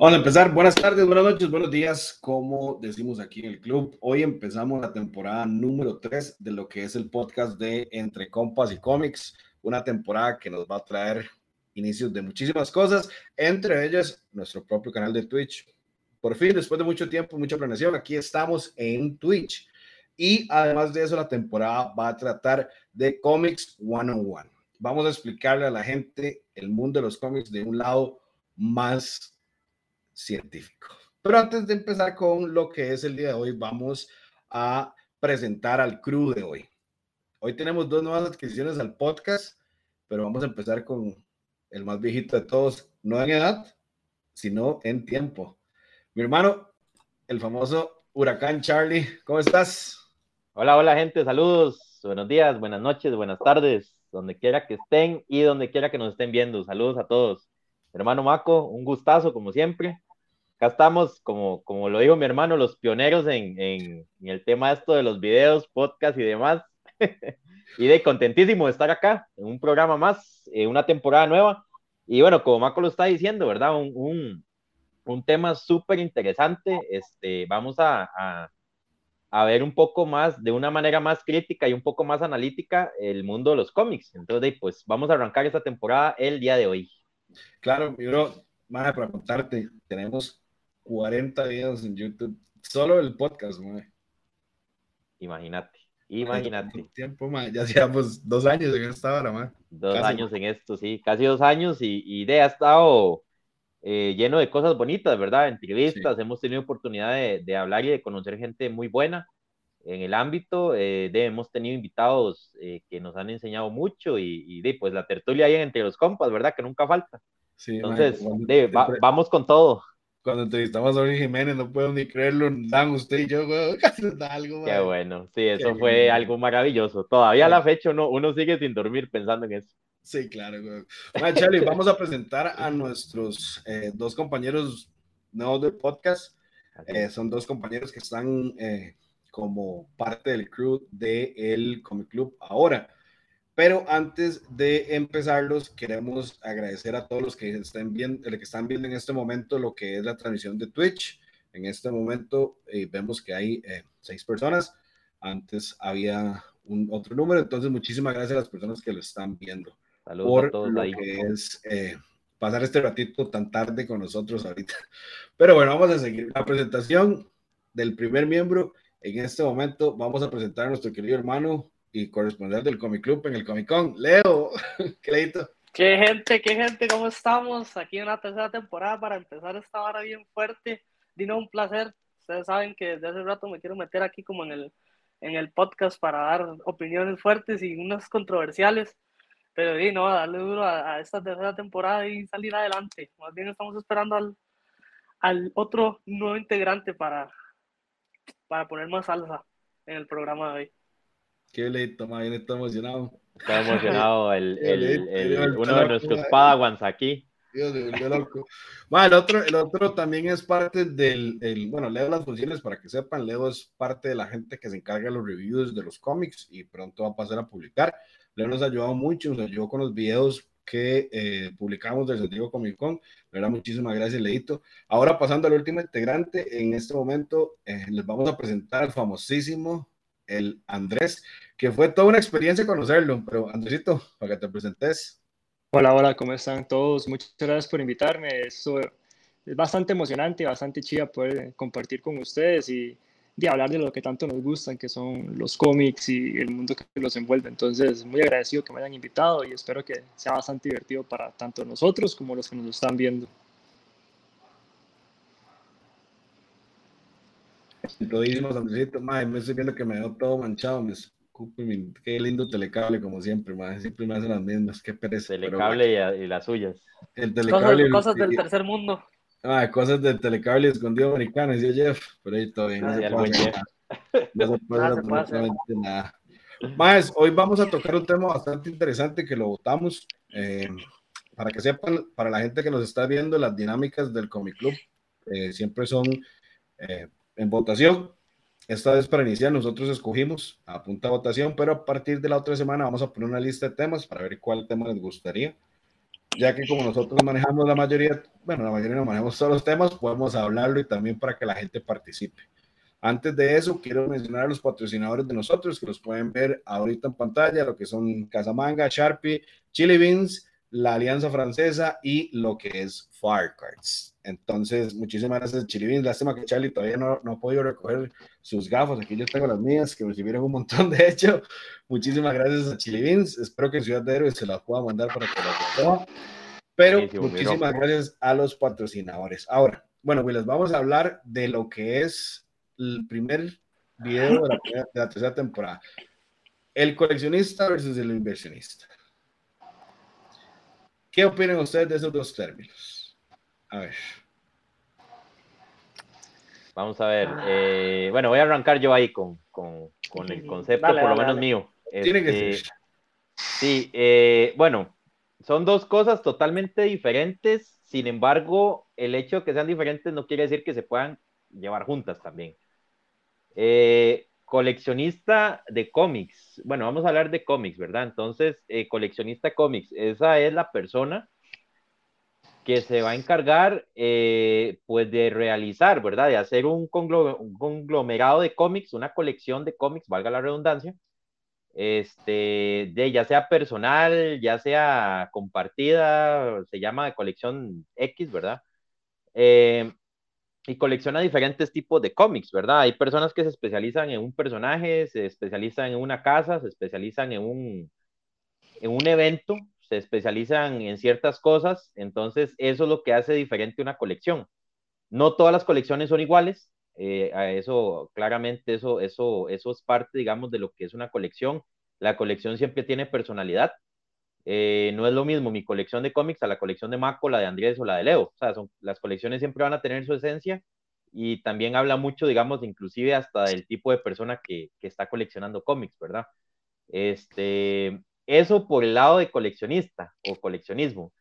Vamos a empezar. Buenas tardes, buenas noches, buenos días. Como decimos aquí en el club, hoy empezamos la temporada número 3 de lo que es el podcast de Entre Compas y Cómics. Una temporada que nos va a traer inicios de muchísimas cosas, entre ellas nuestro propio canal de Twitch. Por fin, después de mucho tiempo, mucha planeación, aquí estamos en Twitch. Y además de eso, la temporada va a tratar de Comics One on One. Vamos a explicarle a la gente el mundo de los cómics de un lado más científico. Pero antes de empezar con lo que es el día de hoy, vamos a presentar al crew de hoy. Hoy tenemos dos nuevas adquisiciones al podcast, pero vamos a empezar con el más viejito de todos, no en edad, sino en tiempo. Mi hermano, el famoso Huracán Charlie, ¿cómo estás? Hola, hola gente, saludos, buenos días, buenas noches, buenas tardes, donde quiera que estén y donde quiera que nos estén viendo. Saludos a todos. Hermano Maco, un gustazo como siempre acá estamos, como, como lo dijo mi hermano, los pioneros en, en, el tema esto de los videos, podcast y demás. y de contentísimo de estar acá en un programa más, en una temporada nueva. Y bueno, como Marco lo está diciendo, ¿verdad? Un, un, un tema súper interesante. Este, vamos a, a, a, ver un poco más, de una manera más crítica y un poco más analítica, el mundo de los cómics. Entonces, pues vamos a arrancar esta temporada el día de hoy. Claro, yo, más para contarte, tenemos 40 videos en YouTube. Solo el podcast, mae. Imagínate, imagínate. Tiempo, mae. Ya llevamos dos años en esta hora, mae. Dos años en esto, sí, casi dos años y, y de ha estado eh, lleno de cosas bonitas, ¿verdad? Entrevistas, hemos tenido oportunidad de, de, hablar y de conocer gente muy buena en el ámbito. Eh, de, hemos tenido invitados eh, que nos han enseñado mucho y, y, de, pues la tertulia ahí entre los compas, ¿verdad? Que nunca falta. Sí, Entonces, mae, de, va, vamos con todo cuando entrevistamos a Luis Jiménez, no puedo ni creerlo, dan usted y yo, güey, algo. Qué bueno, sí, eso Qué fue bien. algo maravilloso. Todavía a la fecha uno, uno sigue sin dormir pensando en eso. Sí, claro, güey. Bueno, Charlie, vamos a presentar a nuestros eh, dos compañeros nuevos del podcast. Eh, son dos compañeros que están eh, como parte del crew del de Comic Club ahora. Pero antes de empezarlos, queremos agradecer a todos los que estén viendo, que están viendo en este momento lo que es la transmisión de Twitch. En este momento eh, vemos que hay eh, seis personas. Antes había un otro número, entonces muchísimas gracias a las personas que lo están viendo. Saludos por a todos lo ahí. que es eh, pasar este ratito tan tarde con nosotros ahorita. Pero bueno, vamos a seguir la presentación del primer miembro. En este momento vamos a presentar a nuestro querido hermano y corresponsal del Comic Club en el Comic Con. Leo, leíto. Qué gente, qué gente, ¿cómo estamos? Aquí en la tercera temporada para empezar esta hora bien fuerte. Dino, un placer. Ustedes saben que desde hace rato me quiero meter aquí como en el, en el podcast para dar opiniones fuertes y unas controversiales. Pero Dino, darle duro a, a, esta tercera temporada y salir adelante. Más bien estamos esperando al, al otro nuevo integrante para, para poner más salsa en el programa de hoy. Qué leito, más bien está emocionado. Está emocionado el, el, el, el uno de nuestros padawans aquí. Dios, Dios, loco. Bueno, el, otro, el otro también es parte del, el, bueno, Leo las funciones para que sepan, Leo es parte de la gente que se encarga de los reviews de los cómics y pronto va a pasar a publicar. Leo nos ha ayudado mucho, nos ayudó con los videos que eh, publicamos del Santiago Comic Con. verdad, muchísimas gracias, Leito. Ahora pasando al último integrante, en este momento eh, les vamos a presentar al famosísimo el Andrés, que fue toda una experiencia conocerlo, pero Andresito, para que te presentes. Hola, hola, ¿cómo están todos? Muchas gracias por invitarme. Esto es bastante emocionante, bastante chida poder compartir con ustedes y de hablar de lo que tanto nos gustan, que son los cómics y el mundo que los envuelve. Entonces, muy agradecido que me hayan invitado y espero que sea bastante divertido para tanto nosotros como los que nos están viendo. Todísimos, Andresito, madre, me estoy viendo que me veo todo manchado, me escupe mi, qué lindo telecable, como siempre, madre, siempre me hacen las mismas, qué pereza. Telecable pero, y, y, las suyas. El telecable. Cosas, cosas del tercer mundo. Ah, cosas del telecable escondido americano, decía Jeff, pero ahí todo bien, no, se puede, no se puede hacer absolutamente nada. Más, hoy vamos a tocar un tema bastante interesante que lo votamos. Eh, para que sepan, para la gente que nos está viendo, las dinámicas del Comic Club eh, siempre son eh, en votación. Esta vez para iniciar nosotros escogimos a punta votación, pero a partir de la otra semana vamos a poner una lista de temas para ver cuál tema les gustaría. ya que como nosotros manejamos la mayoría, bueno, la mayoría no manejamos todos los temas, podemos hablarlo y también para que la gente participe. Antes de eso, quiero mencionar a los patrocinadores de nosotros que los pueden ver ahorita en pantalla, lo que son Casamanga, Sharpie, Chili Beans, la Alianza Francesa y lo que es Firecards. Entonces, muchísimas gracias, Chili Beans. Lástima que Charlie todavía no, no ha podido recoger sus gafas. Aquí yo tengo las mías, que recibieron un montón de hecho. Muchísimas gracias a Chili Beans. Espero que Ciudad de Héroes se las pueda mandar para que las recoja. Pero muchísimas gracias a los patrocinadores. Ahora, bueno, pues les vamos a hablar de lo que es el primer video de la, tercera temporada. El coleccionista versus el inversionista. ¿Qué opinan ustedes de esos dos términos? A ver. Vamos a ver. Eh, bueno, voy a arrancar yo ahí con, con, con el concepto, por lo menos mío. Tiene que este, ser. Sí, eh, bueno, son dos cosas totalmente diferentes. Sin embargo, el hecho de que sean diferentes no quiere decir que se puedan llevar juntas también. Eh, coleccionista de cómics. Bueno, vamos a hablar de cómics, ¿verdad? Entonces, eh, coleccionista cómics, esa es la persona que se va a encargar, eh, pues, de realizar, ¿verdad? De hacer un, conglomerado de cómics, una colección de cómics, valga la redundancia, este, de ya sea personal, ya sea compartida, se llama colección X, ¿verdad? Eh, y colecciona diferentes tipos de cómics, ¿verdad? Hay personas que se especializan en un personaje, se especializan en una casa, se especializan en un, en un evento, se especializan en ciertas cosas, entonces eso es lo que hace diferente una colección. No todas las colecciones son iguales, eh, a eso claramente eso, eso, eso es parte, digamos, de lo que es una colección. La colección siempre tiene personalidad, eh, no es lo mismo mi colección de cómics a la colección de Mako, la de Andrés o la de Leo. O sea, son, las colecciones siempre van a tener su esencia y también habla mucho, digamos, inclusive hasta del tipo de persona que, que está coleccionando cómics, ¿verdad? Este, eso por el lado de coleccionista o coleccionismo.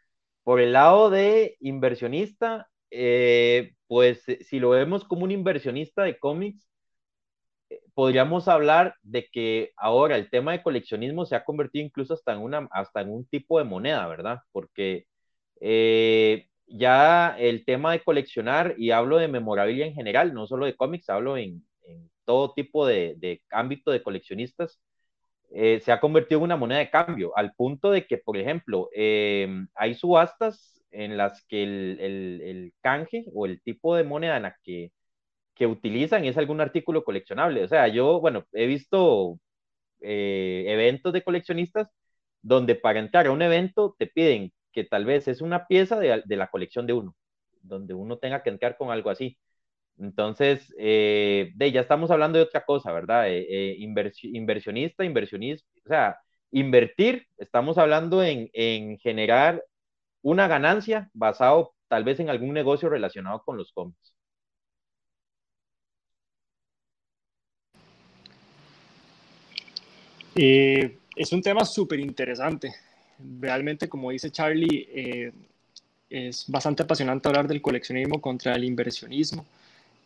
Por el lado de inversionista, eh, pues si lo vemos como un inversionista de cómics, podríamos hablar de que ahora el tema de coleccionismo se ha convertido incluso hasta en, una, hasta en un tipo de moneda, ¿verdad? Porque eh, ya el tema de coleccionar, y hablo de memorabilia en general, no solo de cómics, hablo en, todo tipo de, ámbito de coleccionistas, eh, se ha convertido en una moneda de cambio, al punto de que, por ejemplo, eh, hay subastas en las que el, el, canje o el tipo de moneda en la que que utilizan es algún artículo coleccionable. O sea, yo, bueno, he visto eh, eventos de coleccionistas donde para entrar a un evento te piden que tal vez es una pieza de, la colección de uno, donde uno tenga que entrar con algo así. Entonces, eh, de, ya estamos hablando de otra cosa, ¿verdad? Eh, inversionista, inversionista, o sea, invertir, estamos hablando en, en generar una ganancia basado tal vez en algún negocio relacionado con los cómics. Eh, es un tema súper interesante. Realmente, como dice Charlie, eh, es bastante apasionante hablar del coleccionismo contra el inversionismo.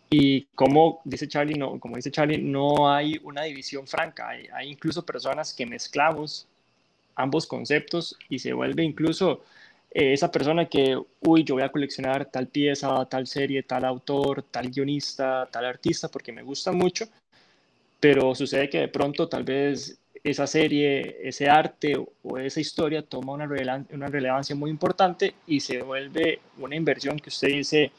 Y como dice Charlie, no, como dice Charlie, no hay una división franca. Hay, hay incluso personas que mezclamos ambos conceptos y se vuelve incluso eh, esa persona que, uy, yo voy a coleccionar tal pieza, tal serie, tal autor, tal guionista, tal artista, porque me gusta mucho, pero sucede que de pronto tal vez esa serie, ese arte o esa historia toma una, una relevancia muy importante y se vuelve una inversión que usted dice,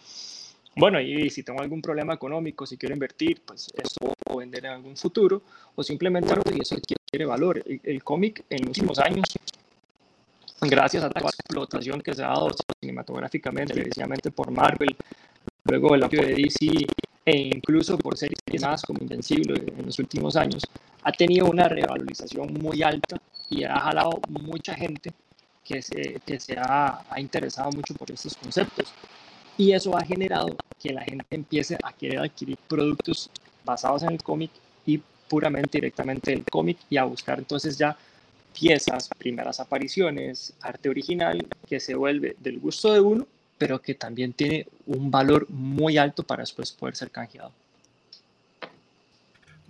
bueno, y si tengo algún problema económico, si quiero invertir, pues esto puedo vender en algún futuro, o simplemente y eso quiere valor. El, cómic en los últimos años, gracias a la explotación que se ha dado cinematográficamente, precisamente por Marvel, luego el apoyo de DC, e incluso por series más como Invencible en los últimos años, ha tenido una revalorización muy alta y ha jalado mucha gente que se, que se ha, ha interesado mucho por estos conceptos. Y eso ha generado que la gente empiece a querer adquirir productos basados en el cómic y puramente directamente el cómic y a buscar entonces ya piezas, primeras apariciones, arte original que se vuelve del gusto de uno, pero que también tiene un valor muy alto para después poder ser canjeado.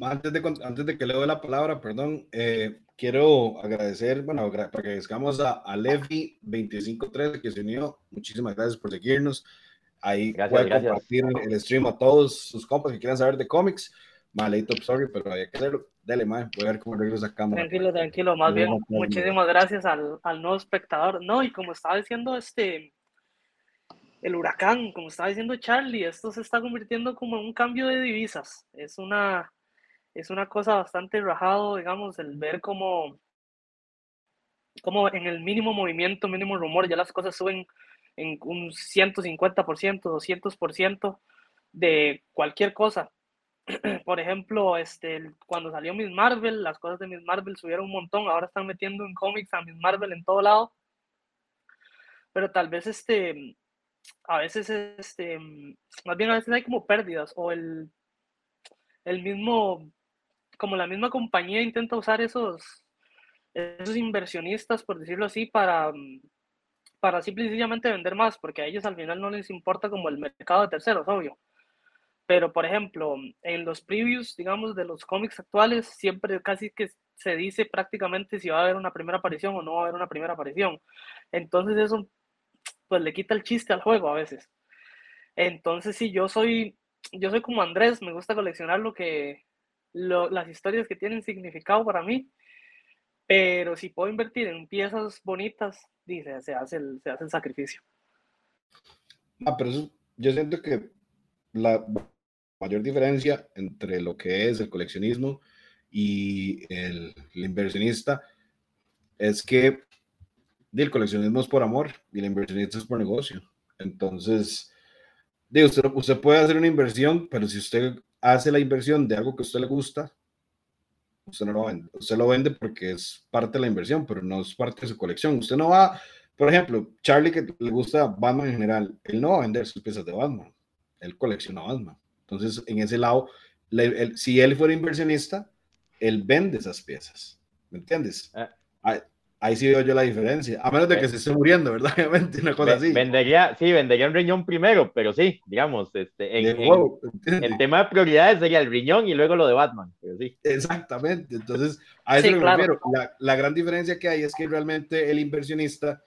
Antes de, antes de que le doy la palabra, perdón, eh, quiero agradecer, bueno, para que agradezcamos a, a Levi2513 que se unió. Muchísimas gracias por seguirnos. Ahí gracias, puede compartir el stream a todos sus compas que quieran saber de cómics. Malito, sorry, pero hay que hacerlo. Dale, man, voy a ver cómo regreso esa cámara. Tranquilo, tranquilo, más bien. Muchísimas gracias al, al nuevo espectador. No, y como estaba diciendo este, el huracán, como estaba diciendo Charlie, esto se está convirtiendo como en un cambio de divisas. Es una, es una cosa bastante rajado, digamos, el ver cómo, como en el mínimo movimiento, mínimo rumor, ya las cosas suben en un 150%, 200% de cualquier cosa. Por ejemplo, este, cuando salió Miss Marvel, las cosas de Miss Marvel subieron un montón, ahora están metiendo en cómics a Miss Marvel en todo lado. Pero tal vez este, a veces este, más bien a veces hay como pérdidas o el, el mismo, como la misma compañía intenta usar esos, esos inversionistas, por decirlo así, para, para simplemente vender más, porque a ellos al final no les importa como el mercado de terceros, obvio. Pero, por ejemplo, en los previews, digamos, de los cómics actuales, siempre casi que se dice prácticamente si va a haber una primera aparición o no va a haber una primera aparición. Entonces eso, pues le quita el chiste al juego a veces. Entonces, sí, yo soy, yo soy como Andrés, me gusta coleccionar lo que, las historias que tienen significado para mí, pero si puedo invertir en piezas bonitas, dice, se hace el, se hace el sacrificio. Ah, pero eso, yo siento que la mayor diferencia entre lo que es el coleccionismo y el, inversionista es que el coleccionismo es por amor y el inversionista es por negocio. Entonces, digo, usted, usted puede hacer una inversión, pero si usted hace la inversión de algo que a usted le gusta, usted no lo vende. Usted lo vende porque es parte de la inversión, pero no es parte de su colección. Usted no va, por ejemplo, Charlie que le gusta Batman en general, él no va a vender sus piezas de Batman, él colecciona Batman. Entonces, en ese lado, si él fuera inversionista, él vende esas piezas. ¿Me entiendes? Ah. Ahí, sí veo yo la diferencia. A menos de que se esté muriendo, ¿verdad? Obviamente, una cosa así. Vendería, sí, vendería un riñón primero, pero sí, digamos, este, en, el tema de prioridades sería el riñón y luego lo de Batman. Pero sí. Exactamente. Entonces, a eso me refiero. La, la gran diferencia que hay es que realmente el inversionista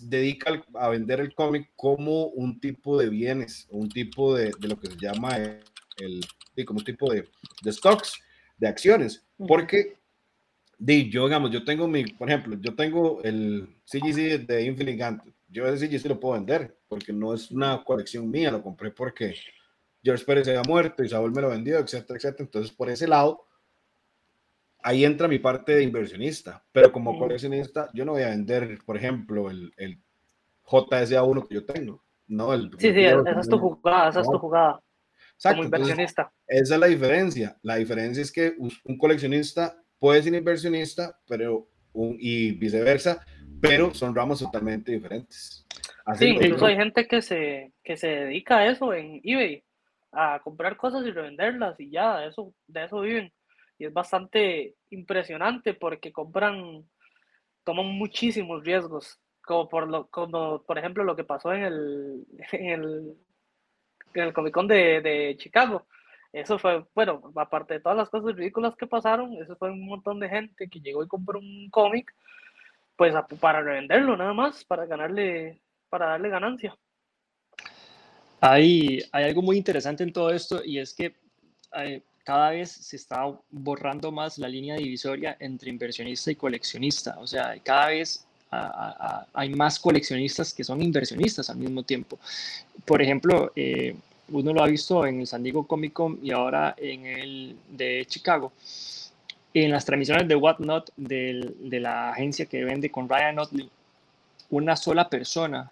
dedica a vender el cómic como un tipo de bienes, un tipo de, de lo que se llama el, como un tipo de, de, stocks, de acciones, porque di, yo, digamos, yo tengo mi, por ejemplo, yo tengo el CGC de Infinite yo ese CGC lo puedo vender, porque no es una colección mía, lo compré porque George Pérez se había muerto, Isabel me lo vendió, etcétera, etcétera, entonces por ese lado, ahí entra mi parte de inversionista, pero como coleccionista yo no voy a vender, por ejemplo, el, el JSA1 que yo tengo, ¿no? El, sí, sí, esa es tu jugada, esa es tu jugada. Exacto, como inversionista. esa es la diferencia. La diferencia es que un coleccionista puede ser inversionista, pero un, y viceversa, pero son ramas totalmente diferentes. sí, incluso hay gente que se, que se dedica a eso en eBay, a comprar cosas y revenderlas y ya, eso, de eso viven y es bastante impresionante porque compran, toman muchísimos riesgos, como por, lo, como por ejemplo lo que pasó en el, en el, en el Comic Con de, de Chicago. Eso fue, bueno, aparte de todas las cosas ridículas que pasaron, eso fue un montón de gente que llegó y compró un cómic, pues para revenderlo nada más, para ganarle, para darle ganancia. Hay, hay algo muy interesante en todo esto y es que cada vez se está borrando más la línea divisoria entre inversionista y coleccionista. O sea, cada vez hay más coleccionistas que son inversionistas al mismo tiempo. Por ejemplo, eh, uno lo ha visto en el San Diego Comic Con y ahora en el de Chicago. En las transmisiones de Whatnot de la agencia que vende con Ryan Otley, una sola persona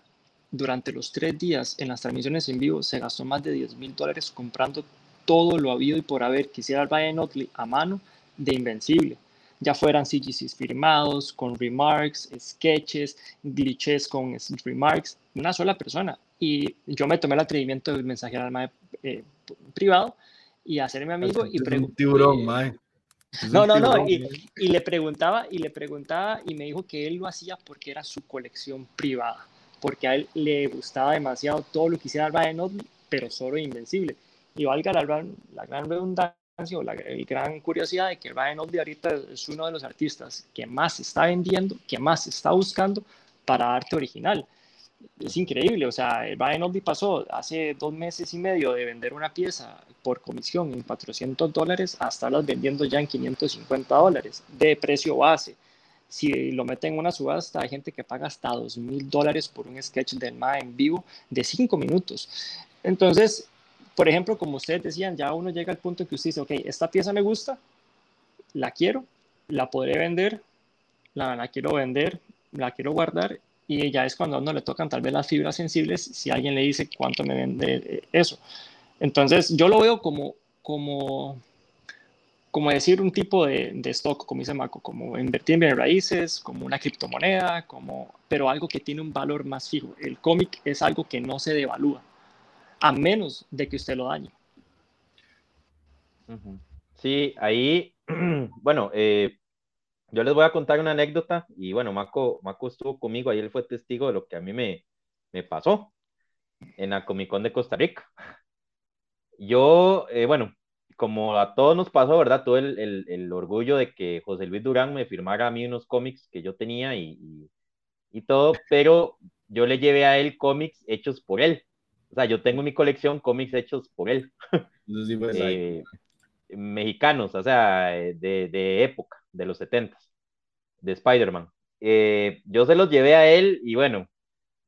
durante los tres días en las transmisiones en vivo se gastó más de 10 mil dólares comprando todo lo habido y por haber quisiera Ryan Otley a mano de Invencible. Ya fueran CGCs firmados, con remarks, sketches, glitches con remarks, una sola persona. Y yo me tomé el atrevimiento de mensajear al mae eh, privado y hacerme amigo y preguntar. No, no, no, y, y, le preguntaba y le preguntaba y me dijo que él lo hacía porque era su colección privada, porque a él le gustaba demasiado todo lo que hiciera Ryan Otley, pero solo Invencible y valga la, la gran redundancia, o la gran curiosidad de que Ryan Oldie ahorita es uno de los artistas que más se está vendiendo, que más se está buscando para arte original. Es increíble, o sea, Ryan Oldie pasó hace dos meses y medio de vender una pieza por comisión en 400 dólares a estarlas vendiendo ya en 550 dólares de precio base. Si lo meten en una subasta, hay gente que paga hasta 2 mil dólares por un sketch del MA en vivo de 5 minutos. Entonces, por ejemplo, como ustedes decían, ya uno llega al punto en que usted dice, ok, esta pieza me gusta, la quiero, la podré vender, la, la quiero vender, la quiero guardar y ya es cuando a le tocan tal vez las fibras sensibles si alguien le dice cuánto me vende eso. Entonces yo lo veo como, como, como decir un tipo de, de stock, como dice Marco, como invertir en raíces, como una criptomoneda, como, pero algo que tiene un valor más fijo. El cómic es algo que no se devalúa a menos de que usted lo dañe. Sí, ahí, bueno, eh, yo les voy a contar una anécdota y bueno, Marco, Marco estuvo conmigo, ahí él fue testigo de lo que a mí me, me pasó en la Comic Con de Costa Rica. Yo, eh, bueno, como a todos nos pasó, ¿verdad? Todo el, el, el, orgullo de que José Luis Durán me firmara a mí unos cómics que yo tenía y, y, y todo, pero yo le llevé a él cómics hechos por él. O sea, yo tengo en mi colección cómics hechos por él. Pues, eh, mexicanos, o sea, de, de, época, de los 70 de Spider-Man. Eh, yo se los llevé a él y bueno,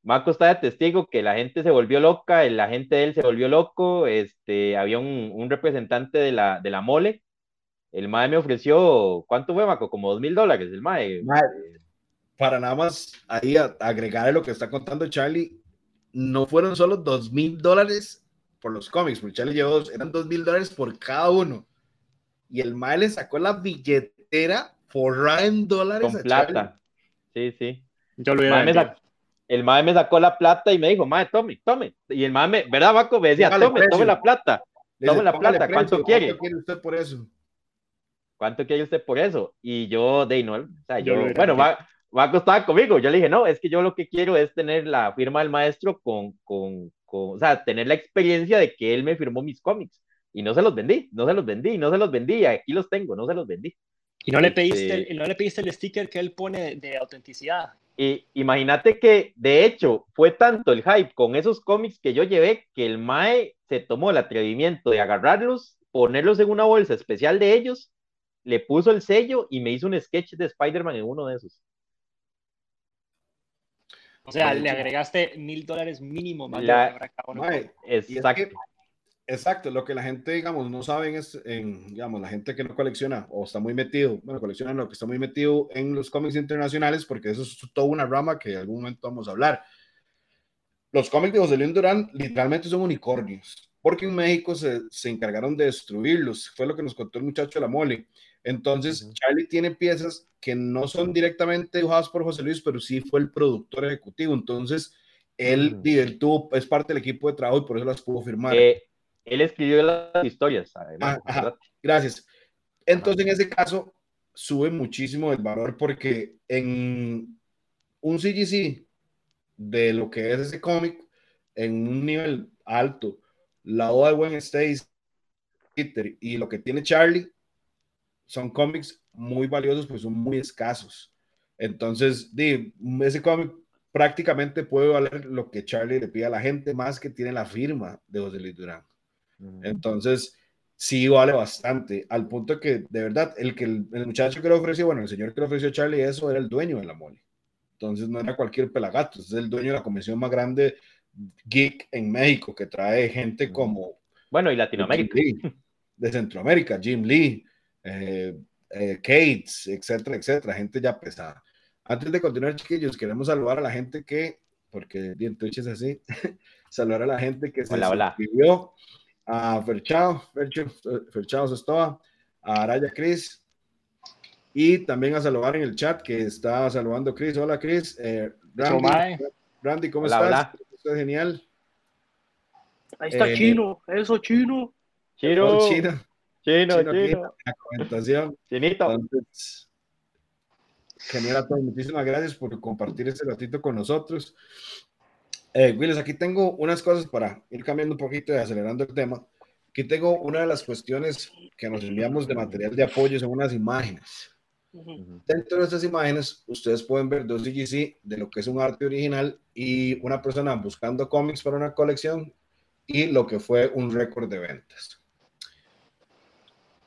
Marco está de testigo que la gente se volvió loca, la gente de él se volvió loco, este, había un, representante de la, de la mole, el MAE me ofreció, ¿cuánto fue Marco? Como dos mil dólares el MAE. Para nada más ahí agregar lo que está contando Charlie, no fueron solo dos mil dólares por los cómics, porque Charlie llevó, eran dos mil dólares por cada uno. Y el Mae le sacó la billetera por Ryan dólares. Con plata. Sí, sí. Yo lo mae sacó, el Mae me sacó la plata y me dijo, Mae, tome, tome. Y el Mae, me, ¿verdad, Baco? Me decía, tome, precio. tome la plata. Tome la plata, ¿cuánto quiere? ¿Cuánto quiere usted por eso? ¿Cuánto quiere usted por eso? Y yo, de no, o sea, yo, yo bueno, va, Marco estaba conmigo. Yo le dije, no, es que yo lo que quiero es tener la firma del maestro con, con, con, o sea, tener la experiencia de que él me firmó mis cómics. Y no se los vendí, no se los vendí, no se los vendí. Aquí los tengo, no se los vendí. Y no le pediste, este, el, no le pediste el sticker que él pone de, de autenticidad. Y imagínate que, de hecho, fue tanto el hype con esos cómics que yo llevé que el Mae se tomó el atrevimiento de agarrarlos, ponerlos en una bolsa especial de ellos, le puso el sello y me hizo un sketch de Spider-Man en uno de esos. O sea, le agregaste mil dólares mínimo más la, exacto. Es que, exacto, lo que la gente, digamos, no saben es, en, digamos, la gente que no colecciona o está muy metido, bueno, colecciona lo que está muy metido en los cómics internacionales, porque eso es toda una rama que en algún momento vamos a hablar. Los cómics de José Luis Durán literalmente son unicornios, porque en México se, se encargaron de destruirlos, fue lo que nos contó el muchacho de la mole. Entonces, uh -huh. Charlie tiene piezas que no son directamente dibujadas por José Luis, pero sí fue el productor ejecutivo. Entonces, él, uh -huh. él tuvo, es parte del equipo de trabajo y por eso las pudo firmar. Eh, él escribió las historias. Además, ah, gracias. Entonces, en ese caso, sube muchísimo el valor porque en un CGC de lo que es ese cómic, en un nivel alto, la Oda de Gwen Stacy y lo que tiene Charlie, son cómics muy valiosos, pues son muy escasos. Entonces, di, ese cómic prácticamente puede valer lo que Charlie le pide a la gente, más que tiene la firma de José Luis Durán. Entonces, sí vale bastante, al punto que, de verdad, el, que el, el, muchacho que le ofreció, bueno, el señor que le ofreció a Charlie eso era el dueño de la mole. Entonces, no era cualquier pelagato, es el dueño de la convención más grande geek en México, que trae gente como... Bueno, y Latinoamérica. Lee, de Centroamérica, Jim Lee, eh, eh, Kates, etcétera, etcétera, gente ya pesada. Antes de continuar, chiquillos, queremos saludar a la gente que, porque bien Twitch es así, saludar a la gente que hola, se hola. suscribió, a Ferchao, Ferchao, Ferchao Sestoa, a Araya Cris, y también a saludar en el chat que está saludando Cris. Hola Cris, eh, Randy, Randy, ¿cómo hola, estás? Hola. Estás genial. Ahí está eh, Chino, eso Chino. Chino. Oh, Chino. Chino, chino. chino. La comentación. Chinito. Entonces, genial a todos. Muchísimas gracias por compartir este ratito con nosotros. Eh, Willis, aquí tengo unas cosas para ir cambiando un poquito y acelerando el tema, Aquí tengo una de las cuestiones que nos enviamos de material de apoyo, son unas imágenes. Dentro de estas imágenes, ustedes pueden ver dos CGC de lo que es un arte original y una persona buscando cómics para una colección y lo que fue un récord de ventas.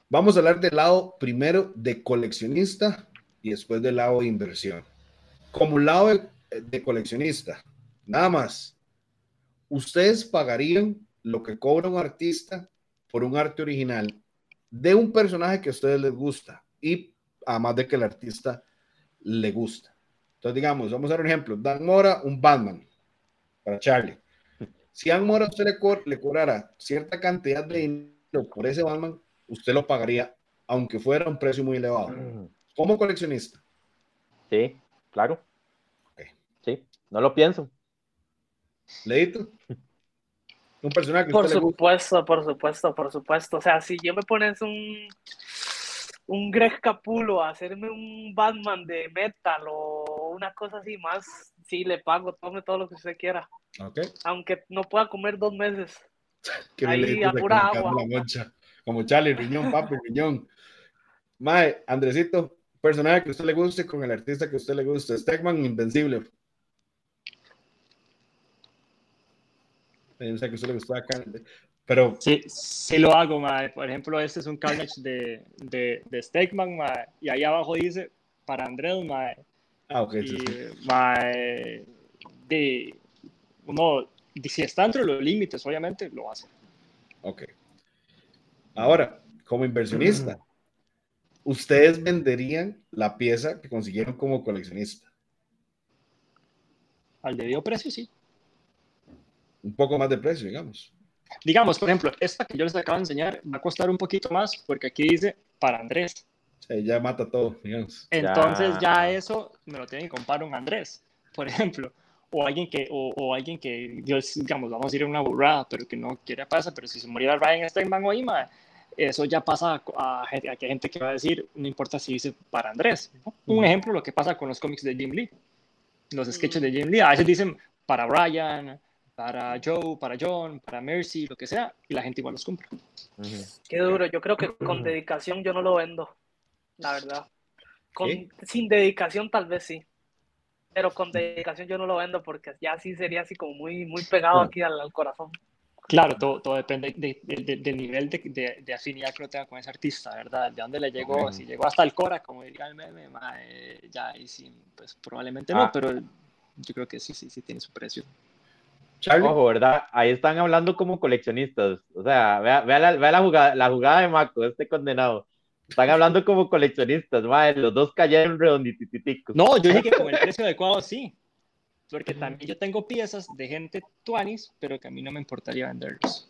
Vamos a hablar del lado primero de coleccionista y después del lado de inversión. Como lado de, coleccionista, nada más, ustedes pagarían lo que cobra un artista por un arte original de un personaje que a ustedes les gusta y además de que el artista le gusta. Entonces, digamos, vamos a dar un ejemplo. Dan Mora, un Batman para Charlie. Si Dan Mora usted le, le cobrara cierta cantidad de dinero por ese Batman, usted lo pagaría, aunque fuera un precio muy elevado. Como coleccionista. Sí, claro. Sí, no lo pienso. Leito. Un personaje que Por supuesto, por supuesto, por supuesto. O sea, si yo me pones un un Greg Capulo a hacerme un Batman de metal o una cosa así más, sí, le pago, tome todo lo que usted quiera. Okay. Aunque no pueda comer dos meses. Ahí a pura agua. Como Charlie, riñón, papi, riñón. Mae, Andresito, personaje que a usted le guste con el artista que a usted le guste. Stegman, Invencible. Pensé que usted le gustaba acá. Pero... Sí, sí lo hago. Por ejemplo, este es un Carnage de, de, de Stegman. Y ahí abajo dice, para Andrés, mae. Ah, ok. Y, sí, de, uno, si está dentro de los límites, obviamente, lo hace. Ok. Ahora, como inversionista, ¿ustedes venderían la pieza que consiguieron como coleccionista? Al debido precio, sí. Un poco más de precio, digamos digamos, por ejemplo, esta que yo les acabo de enseñar va a costar un poquito más porque aquí dice para Andrés. Sí, ya mata todo, digamos. Entonces ya. eso me lo tienen que comprar un Andrés, por ejemplo. O alguien que, o, o alguien que, Dios, digamos, vamos a ir a una burrada, pero que no quiere pasar, pero si se muriera Ryan Steinman o Ima, eso ya pasa a, a, gente que va a decir, no importa si dice para Andrés. Un ejemplo, lo que pasa con los cómics de Jim Lee. Los sketches de Jim Lee, a veces dicen para Brian, para Joe, para John, para Mercy, lo que sea, y la gente igual los compra. Qué duro, yo creo que con dedicación yo no lo vendo, la verdad. Con, sin dedicación tal vez sí, pero con dedicación yo no lo vendo porque ya sí sería así como muy, muy pegado aquí al, al corazón. Claro, todo, todo depende de, de, del nivel de, de, afinidad que lo tenga con ese artista, ¿verdad? De dónde le llegó, si llegó hasta el Cora, como diría el meme, ya ahí sí, pues probablemente no, ah. pero yo creo que sí, sí, sí tiene su precio. Ojo, ¿verdad? Ahí están hablando como coleccionistas. O sea, vea, vea, la, vea la, jugada, la jugada de Maco, este condenado. Están hablando como coleccionistas, madre. Los dos cayeron redondititicos. No, yo dije que con el precio adecuado sí. Porque también yo tengo piezas de gente tuanis, pero que a mí no me importaría venderlos.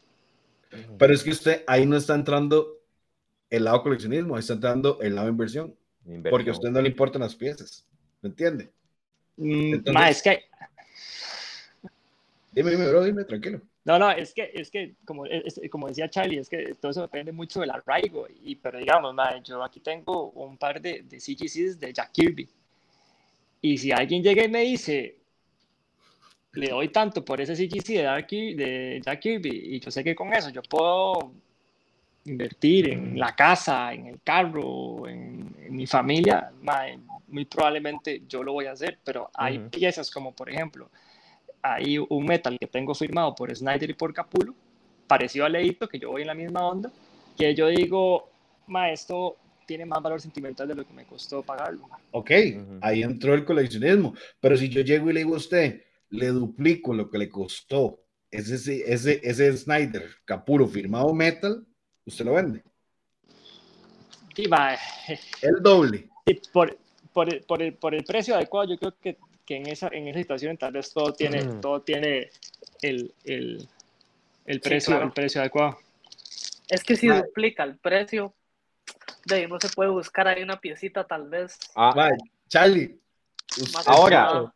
Pero es que usted ahí no está entrando el lado coleccionismo, ahí está entrando el lado inversión. inversión. Porque a usted no le importan las piezas. ¿Me entiende? Mm, Entonces, ma, es que Dime, dime, bro, dime, tranquilo. No, no, es que, es que como, es, como decía Charlie, es que todo eso depende mucho del arraigo. Y, pero digamos, man, yo aquí tengo un par de, de CGCs de Jack Kirby. Y si alguien llega y me dice, le doy tanto por ese CGC de, de Jack Kirby, y yo sé que con eso yo puedo invertir en la casa, en el carro, en, en mi familia, man, muy probablemente yo lo voy a hacer. Pero hay uh -huh. piezas como, por ejemplo, hay un metal que tengo firmado por Snyder y por Capulo, parecido a Leito, que yo voy en la misma onda, que yo digo, ma, esto tiene más valor sentimental de lo que me costó pagarlo. Ok, uh -huh. ahí entró el coleccionismo, pero si yo llego y le digo a usted, le duplico lo que le costó ese, ese, ese Snyder Capulo firmado metal, usted lo vende. Sí, ma. El doble. Sí, por, por, el, por, el, por el precio adecuado, yo creo que que en esa, en esa situación tal vez todo tiene, mm. todo tiene el, el, el precio, sí, claro. el precio adecuado. Es que si vale. duplica el precio, de no se puede buscar ahí una piecita tal vez. Ah, vale. Charlie. Ahora,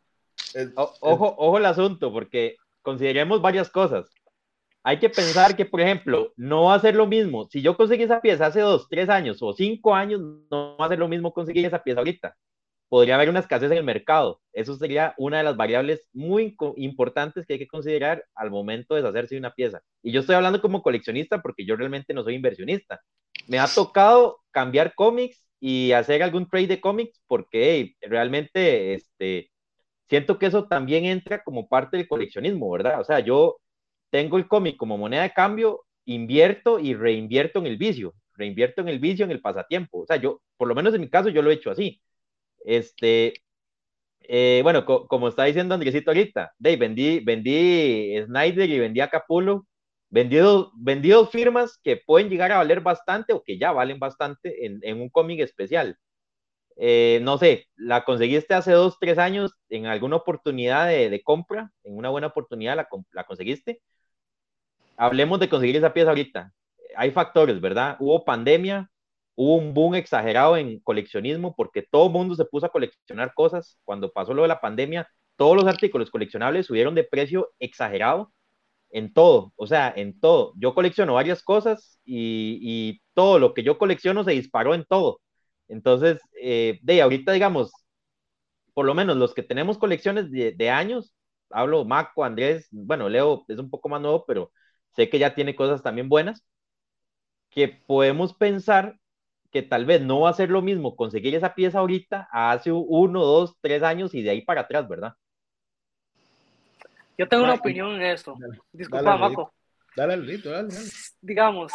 es, ojo, ojo el asunto, porque consideremos varias cosas. Hay que pensar que, por ejemplo, no va a ser lo mismo. Si yo conseguí esa pieza hace dos, tres años o cinco años, no va a ser lo mismo conseguir esa pieza ahorita. Podría haber una escasez en el mercado. Eso sería una de las variables muy importantes que hay que considerar al momento de deshacerse de una pieza. Y yo estoy hablando como coleccionista porque yo realmente no soy inversionista. Me ha tocado cambiar cómics y hacer algún trade de cómics porque realmente este, siento que eso también entra como parte del coleccionismo, ¿verdad? O sea, yo tengo el cómic como moneda de cambio, invierto y reinvierto en el vicio, reinvierto en el vicio, en el pasatiempo. O sea, yo, por lo menos en mi caso, yo lo he hecho así. Este, eh, bueno, como está diciendo Andresito ahorita, Dave, vendí, vendí Snyder y vendí a Capulo, vendí, vendí dos firmas que pueden llegar a valer bastante o que ya valen bastante en, un cómic especial. Eh, no sé, la conseguiste hace dos, tres años en alguna oportunidad de, de compra, en una buena oportunidad la, la, conseguiste. Hablemos de conseguir esa pieza ahorita. Hay factores, ¿verdad? Hubo pandemia, hubo un boom exagerado en coleccionismo porque todo el mundo se puso a coleccionar cosas. Cuando pasó lo de la pandemia, todos los artículos coleccionables subieron de precio exagerado en todo, o sea, en todo. Yo colecciono varias cosas y, y todo lo que yo colecciono se disparó en todo. Entonces, eh, de ahorita, digamos, por lo menos los que tenemos colecciones de, de años, hablo Maco, Andrés, bueno, Leo es un poco más nuevo, pero sé que ya tiene cosas también buenas, que podemos pensar que tal vez no va a ser lo mismo conseguir esa pieza ahorita hace uno, dos, tres años y de ahí para atrás, ¿verdad? Yo tengo una opinión en esto. Disculpa, Maco. Dale, dale, dale, Digamos,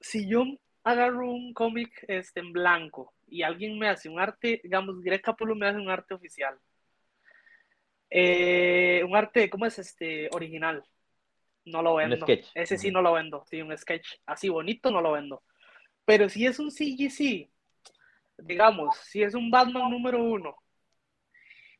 si yo agarro un cómic este, en blanco y alguien me hace un arte, digamos, Greg Capullo me hace un arte oficial. Eh, un arte, ¿cómo es este? Original. No lo vendo. Ese sí no lo vendo. Sí, un sketch así bonito no lo vendo. Pero si es un CGC, digamos, si es un Batman número uno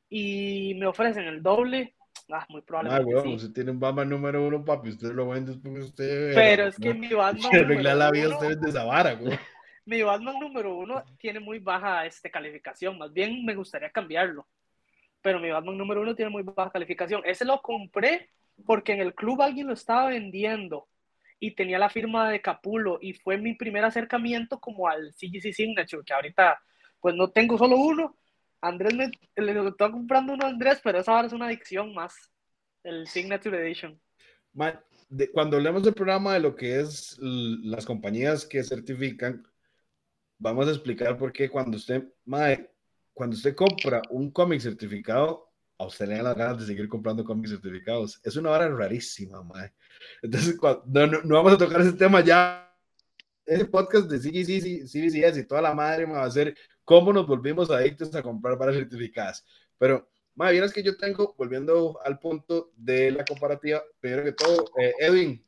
y me ofrecen el doble, Ah, muy probablemente. Ah, bueno, si tiene un Batman número uno, papi, usted lo vende porque usted. Pero es que mi Batman. Arreglar la vida usted de esa vara, güey. Mi Batman número uno tiene muy baja este, calificación. Más bien me gustaría cambiarlo. Pero mi Batman número uno tiene muy baja calificación. Ese lo compré porque en el club alguien lo estaba vendiendo y tenía la firma de Capulo y fue mi primer acercamiento como al CGC Signature, que ahorita pues no tengo solo uno, Andrés me, le estoy comprando uno a Andrés, pero esa ahora es una adicción más. El Signature Edition. cuando hablemos del programa de lo que es las compañías que certifican, vamos a explicar por qué cuando usted, cuando usted compra un cómic certificado, a usted le dan las ganas de seguir comprando cómics certificados. Es una hora rarísima, madre. Entonces, no, no, vamos a tocar ese tema ya. Ese podcast de CBC, CBCS y toda la madre me va a ser cómo nos volvimos adictos a comprar para certificadas. Pero, bien es que yo tengo, volviendo al punto de la comparativa, primero que todo, eh, Edwin,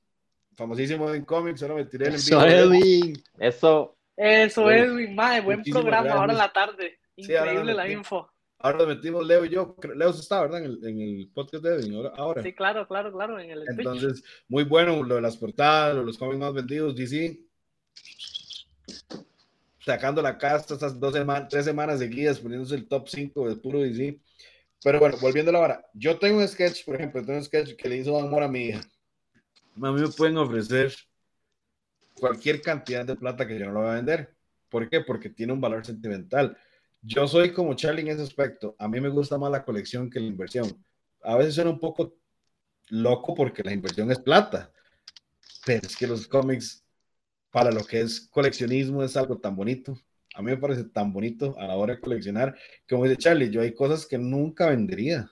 famosísimo Edwin Comics, solo me tiré el envío. Eso, Edwin. Eso. Eso, Edwin, madre, buen programa, ahora en la tarde. Increíble la info. Ahora nos metimos Leo y yo. Leo está, ¿verdad? En el, en el podcast de Edwin, ahora. Sí, claro, claro, claro. En el Entonces, muy bueno lo de las portadas, los cómics más vendidos, DC sacando la casta estas dos semanas, tres semanas seguidas, poniéndose el top 5 de puro DC. Pero bueno, volviendo a la vara, yo tengo un sketch, por ejemplo, tengo un sketch que le hizo amor a mi hija. A mí me pueden ofrecer cualquier cantidad de plata que yo no lo voy a vender. ¿Por qué? Porque tiene un valor sentimental. Yo soy como Charlie en ese aspecto. A mí me gusta más la colección que la inversión. A veces suena un poco loco porque la inversión es plata. Pero es que los cómics para lo que es coleccionismo es algo tan bonito. A mí me parece tan bonito a la hora de coleccionar. Como dice Charlie, yo hay cosas que nunca vendería.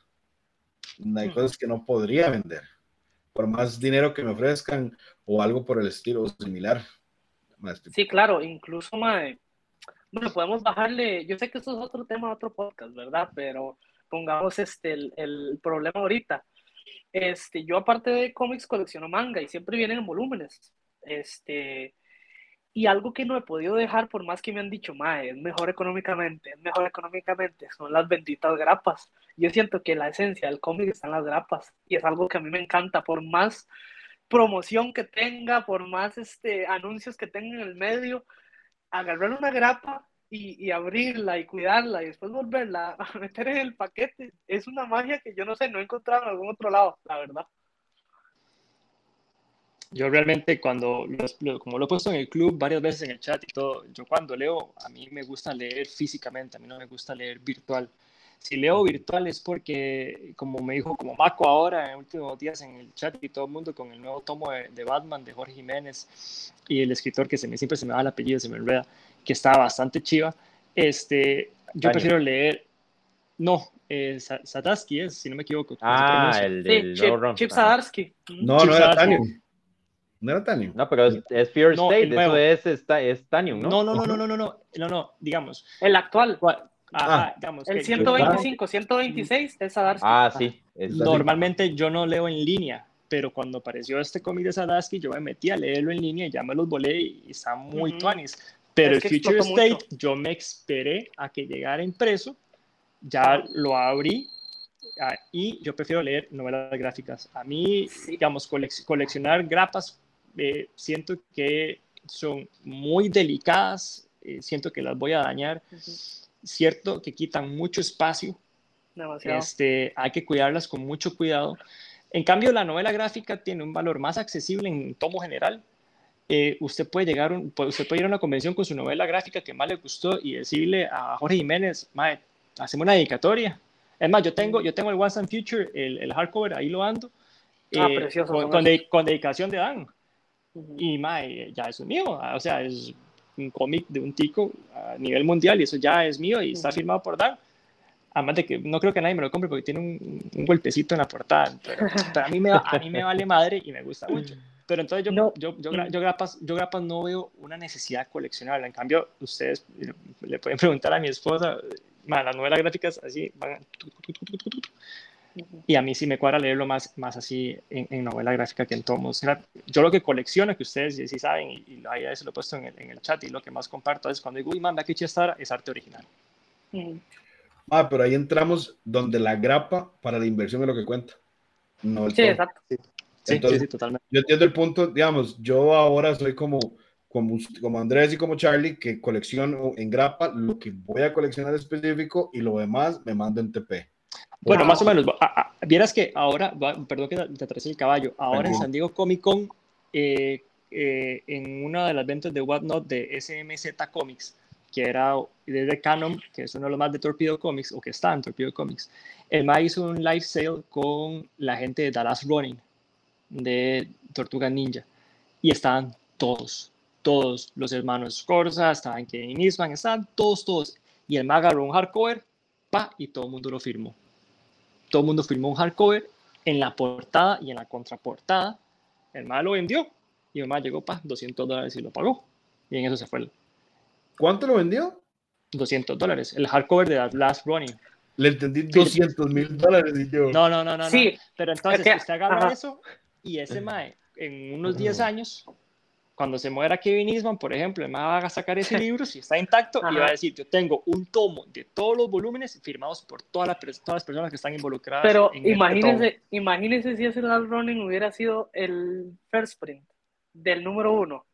Hay hmm. cosas que no podría vender. Por más dinero que me ofrezcan o algo por el estilo similar. Sí, claro, incluso, mae, bueno, podemos bajarle, yo sé que eso es otro tema, otro podcast, ¿verdad? Pero pongamos este, el, el problema ahorita. Este, yo aparte de cómics colecciono manga y siempre vienen en volúmenes. Este, y algo que no he podido dejar, por más que me han dicho, mae, es mejor económicamente, es mejor económicamente, son las benditas grapas. Yo siento que la esencia del cómic está en las grapas y es algo que a mí me encanta, por más promoción que tenga, por más este, anuncios que tenga en el medio, agarrar una grapa y, y, abrirla y cuidarla y después volverla a meter en el paquete, es una magia que yo no sé, no he encontrado en algún otro lado, la verdad. yo realmente cuando, como lo he puesto en el club varias veces en el chat y todo, yo cuando leo, a mí me gusta leer físicamente, a mí no me gusta leer virtual. Si leo virtual es porque, como me dijo, como Maco ahora en los últimos días en el chat y todo el mundo con el nuevo tomo de, Batman de Jorge Jiménez y el escritor que se me, siempre se me da el apellido, se me enreda, que está bastante chiva, este, yo prefiero leer, no, eh, Sadarsky es, si no me equivoco. Ah, el del sí, Chip, Chip Sadarsky. No, no era Tanium. No era Tanium. No, pero es, Fear State, eso es, es Tanium, ¿no? No, no, no, no, no, no, no, no, no, digamos. El actual. Ah, digamos el 125, 126 es Sadarsky. Ah, sí. Normalmente yo no leo en línea, pero cuando apareció este cómic de Sadarsky, yo me metí a leerlo en línea y ya me los volé y está muy uh Pero el Future State, yo me esperé a que llegara impreso ya lo abrí ah, y yo prefiero leer novelas gráficas. A mí, digamos, coleccionar grapas, eh, siento que son muy delicadas, eh, siento que las voy a dañar, cierto que quitan mucho espacio, este, hay que cuidarlas con mucho cuidado. En cambio, la novela gráfica tiene un valor más accesible en tomo general. Eh, usted, puede llegar usted puede ir a una convención con su novela gráfica que más le gustó y decirle a Jorge Jiménez, Mae, hacemos una dedicatoria. Es más, yo tengo, yo tengo el Once and Future, el, el hardcover, ahí lo ando. Ah, eh, precioso. Con, con, dedicación de Dan. Y mae, ya eso es mío. O sea, es un cómic de un tico a nivel mundial y eso ya es mío y está firmado por Dan. Además de que no creo que nadie me lo compre porque tiene un, un golpecito en la portada. Pero, a, mí me, a mí me vale madre y me gusta mucho. Pero entonces yo, yo, yo, yo, grapas, yo grapas no veo una necesidad coleccionable. En cambio, ustedes le pueden preguntar a mi esposa, las novelas gráficas así van y a mí sí me cuadra leerlo más, más así en, novela gráfica que en tomos. Yo lo que colecciono, que ustedes sí saben, y, ahí se lo he puesto en el, en el, chat, y lo que más comparto es cuando digo, uy, man, aquí está, es arte original. Ah, pero ahí entramos donde la grapa para la inversión es lo que cuenta. No sí, exacto. Sí, sí, totalmente. Yo entiendo el punto, digamos, yo ahora soy como como, como Andrés y como Charlie, que colecciono en grapa lo que voy a coleccionar específico y lo demás me mando en TP. Bueno, más o menos. Vieras que ahora, perdón que te atrasé el caballo, ahora en San Diego Comic Con, eh, eh, en una de las ventas de Whatnot de SMZ Comics, que era desde Canon, que es uno de los más de Torpedo Comics, o que está en Torpedo Comics, el MA hizo un live sale con la gente de Dallas Running, de Tortuga Ninja, y estaban todos, todos los hermanos Corsa, estaban Kevin Eastman, estaban todos, todos. Y el maga agarró un hardcover, pa, y todo el mundo lo firmó. Todo el mundo firmó un hardcover en la portada y en la contraportada. El maga lo vendió y el maga llegó, pa, 200 dólares y lo pagó. Y en eso se fue. ¿Cuánto lo vendió? 200 dólares. El hardcover de The Last Running. Le entendí 200 mil dólares y yo. No, no, no, no. Sí. Pero entonces, usted agarra eso y ese mae en unos 10 años cuando se muera Kevin Eastman, por ejemplo, me va a sacar ese libro, si está intacto, y va a decir, yo tengo un tomo de todos los volúmenes firmados por todas las, todas las personas que están involucradas. Pero en este imagínense, imagínense si ese last running hubiera sido el first sprint del número uno.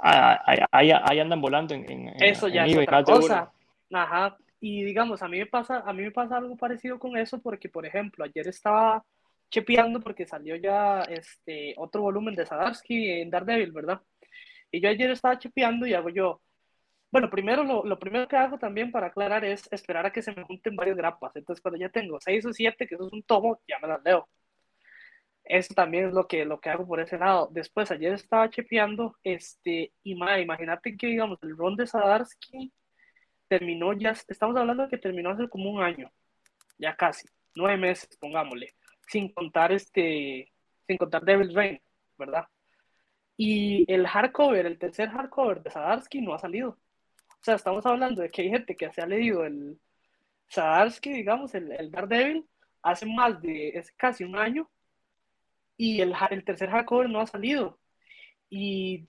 Ah, ahí, ahí, andan volando en, en Eso ya es otra cosa. Ajá. Y digamos, a mí me pasa, a mí me pasa algo parecido con eso, porque por ejemplo, ayer estaba chepeando porque salió ya este otro volumen de Sadarsky en Daredevil, ¿verdad? Y yo ayer estaba chepeando y hago yo, bueno, primero lo, lo, primero que hago también para aclarar es esperar a que se me junten varias grapas. Entonces, cuando ya tengo seis o siete, que eso es un tomo, ya me las leo. Eso también es lo que, lo que hago por ese lado. Después, ayer estaba chepeando, este, y imagínate que, digamos, el ron de Sadarsky terminó ya, estamos hablando de que terminó hace como un año, ya casi, nueve meses, pongámosle sin contar este, sin contar Devil's Reign, ¿verdad? Y el hardcover, el tercer hardcover de Sadarsky no ha salido. O sea, estamos hablando de que hay gente que se ha leído el Sadarsky, digamos, el, el Daredevil, hace más de, es casi un año, y el, el tercer hardcover no ha salido. Y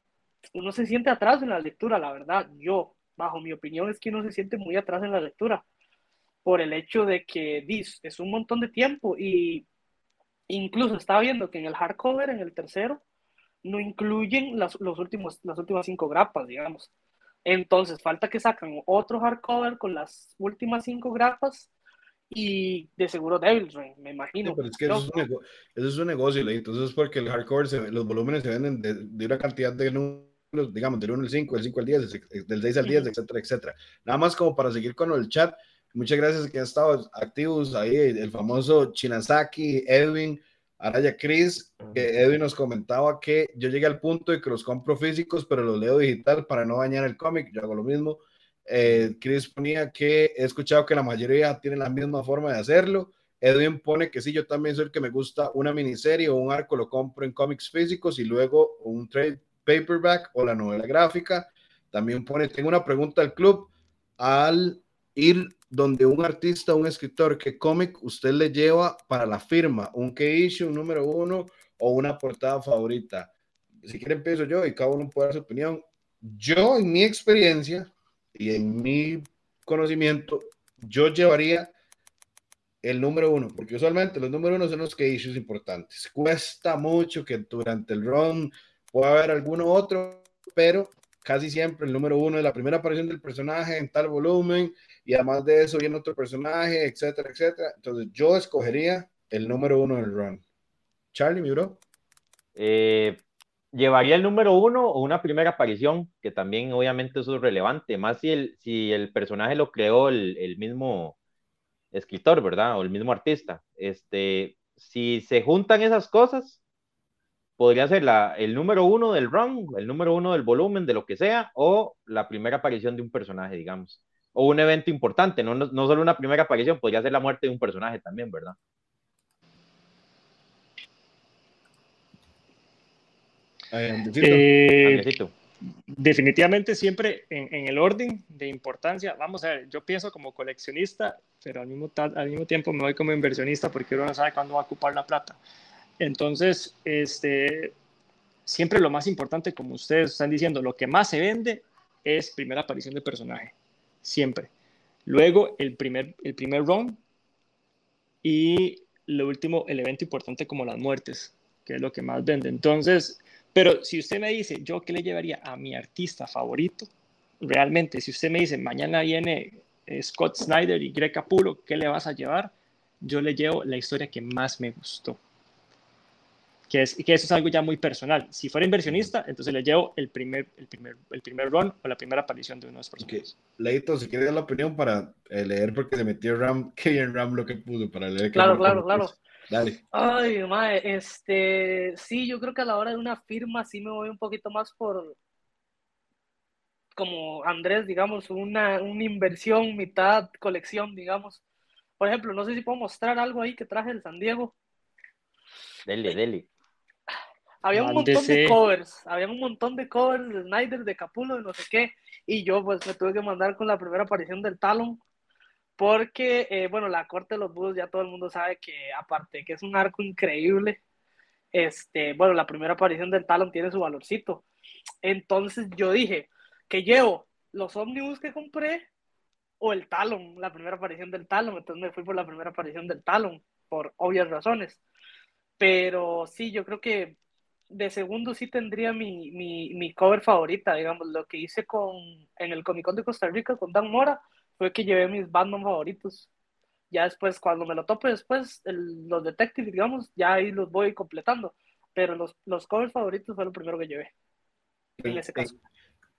uno se siente atrás en la lectura, la verdad. Yo, bajo mi opinión, es que uno se siente muy atrás en la lectura por el hecho de que es un montón de tiempo y Incluso estaba viendo que en el hardcover, en el tercero, no incluyen las, los últimos, las últimas cinco grapas, digamos. Entonces, falta que sacan otro hardcover con las últimas cinco grapas y de seguro Devil's Reign, me imagino. pero es que eso, es un negocio, entonces es porque el hardcore, los volúmenes se venden de, una cantidad de números, digamos, del 1 al 5, del 5 al 10, del 6 al 10, etcétera, etcétera. Nada más como para seguir con el chat, muchas gracias que han estado activos ahí, el famoso Chinazaki, Edwin, Araya Chris, que Edwin nos comentaba que yo llegué al punto de que los compro físicos, pero los leo digital para no dañar el cómic, yo hago lo mismo. Eh, Chris ponía que he escuchado que la mayoría tienen la misma forma de hacerlo. Edwin pone que sí, yo también soy el que me gusta una miniserie o un arco, lo compro en cómics físicos y luego un trade paperback o la novela gráfica. También pone, tengo una pregunta al club, al ir donde un artista, un escritor, ¿qué cómic usted le lleva para la firma? ¿Un que issue, un número uno o una portada favorita? Si quiere empiezo yo y cada uno puede dar su opinión. Yo, en mi experiencia, y en mi conocimiento, yo llevaría el número uno, porque usualmente los números uno son los que issues importantes. Cuesta mucho que durante el run pueda haber alguno otro, pero casi siempre el número uno es la primera aparición del personaje en tal volumen y además de eso viene otro personaje, etcétera, etcétera. Entonces yo escogería el número uno del run. Charlie, mi bro. Eh, llevaría el número uno o una primera aparición, que también obviamente eso es relevante, más si el, si el personaje lo creó el, el mismo escritor, ¿verdad? O el mismo artista. Este, si se juntan esas cosas, podría ser la, el número uno del run, el número uno del volumen, de lo que sea, o la primera aparición de un personaje, digamos. O un evento importante, no, no, no solo una primera aparición, podría ser la muerte de un personaje también, ¿verdad? Eh, definitivamente siempre en, el orden de importancia, vamos a ver, yo pienso como coleccionista, pero al mismo, al mismo tiempo me voy como inversionista porque uno no sabe cuándo va a ocupar la plata. Entonces, este, siempre lo más importante, como ustedes están diciendo, lo que más se vende es primera aparición de personaje, siempre. Luego el primer, el primer run y lo último, el evento importante como las muertes, que es lo que más vende. Entonces, pero si usted me dice, yo qué le llevaría a mi artista favorito, realmente, si usted me dice, mañana viene eh, Scott Snyder y Greg Capullo, ¿qué le vas a llevar? Yo le llevo la historia que más me gustó. Que, es, que eso es algo ya muy personal. Si fuera inversionista, entonces le llevo el primer, el primer, el primer run o la primera aparición de uno de los personajes. Leito, si quiere dar la opinión para eh, leer, porque le metió Ram, que en Ram lo que pudo para leer. Claro, claro, claro. Dale. Ay, mae, este, sí, yo creo que a la hora de una firma sí me voy un poquito más por, como Andrés, digamos, una, una inversión, mitad colección, digamos. Por ejemplo, no sé si puedo mostrar algo ahí que traje del San Diego. Dele, dele. Había un montón de covers, había un montón de covers de Snyder, de Capulo, de no sé qué, y yo pues me tuve que mandar con la primera aparición del Talon, porque, eh, bueno, la corte de los búhos ya todo el mundo sabe que, aparte que es un arco increíble, este, bueno, la primera aparición del Talon tiene su valorcito. Entonces yo dije, que llevo los ómnibus que compré o el Talon, la primera aparición del Talon. Entonces me fui por la primera aparición del Talon, por obvias razones. Pero sí, yo creo que de segundo sí tendría mi, mi, mi cover favorita, digamos, lo que hice con, en el Comic Con de Costa Rica con Dan Mora fue que llevé mis Batman favoritos. Ya después, cuando me lo tope después, los Detectives, digamos, ya ahí los voy completando. Pero los, los covers favoritos fue lo primero que llevé. En ese caso.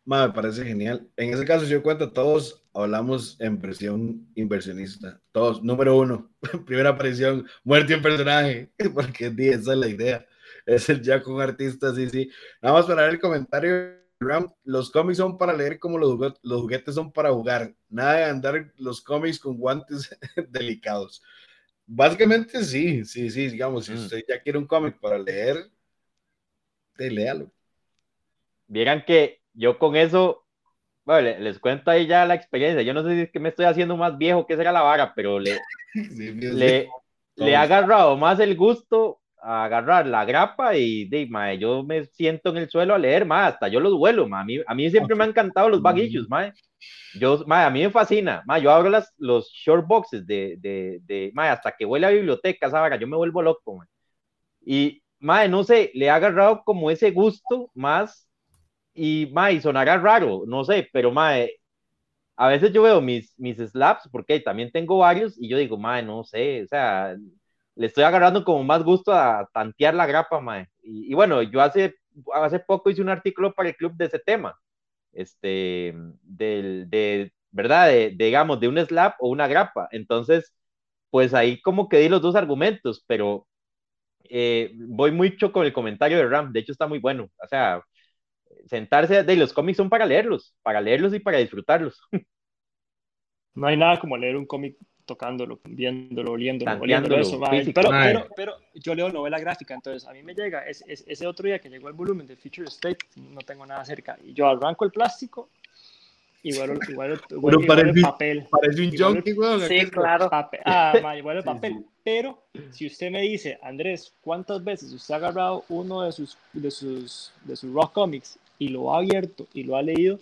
me parece genial. En ese caso, yo cuento, todos hablamos en versión inversionista. Todos, número uno, primera aparición, muerte en personaje, porque esa es la idea. Es el ya con artistas, sí, sí. Nada más para ver el comentario los cómics son para leer como los, los juguetes son para jugar. Nada de andar los cómics con guantes delicados. Básicamente sí, sí, sí, digamos, si mm. usted ya quiere un cómic para leer, te léalo. Vieran que yo con eso, bueno, les, cuento ahí ya la experiencia. Yo no sé si es que me estoy haciendo más viejo que será la vara, pero le, le, le, ha agarrado más el gusto a agarrar la grapa y de, yo me siento en el suelo a leer, más hasta yo los vuelo, A, mí, a mí siempre me han encantado los baguillos, mae. Yo, a mí me fascina, ma, yo abro las, los short boxes de, de, de hasta que huele a biblioteca, ¿sabes? Yo me vuelvo loco, Y, mae, no sé, le ha agarrado como ese gusto más y, mae, sonará raro, no sé, pero, mae, a veces yo veo mis, mis slaps, porque también tengo varios, y yo digo, mae, no sé, o sea, le estoy agarrando como más gusto a tantear la grapa, mae. Y, bueno, yo hace, hace poco hice un artículo para el club de ese tema, este, del, de, ¿verdad? Digamos, de un slap o una grapa. Entonces, pues ahí como que di los dos argumentos, pero eh, voy mucho con el comentario de Ram, de hecho está muy bueno, o sea, sentarse, de los cómics son para leerlos, para leerlos y para disfrutarlos. No hay nada como leer un cómic tocándolo, viéndolo, oliéndolo, oliéndolo eso. Pero, pero, pero, yo leo novela gráfica, entonces a mí me llega es, ese otro día que llegó el volumen de Future State, no tengo nada cerca, y yo arranco el plástico Igual, igual, igual, igual el papel. Parece un junkie, weón. Sí, claro. ah, igual el papel. Pero si usted me dice, Andrés, ¿cuántas veces usted ha agarrado uno de sus, de sus, de sus rock comics y lo ha abierto y lo ha leído?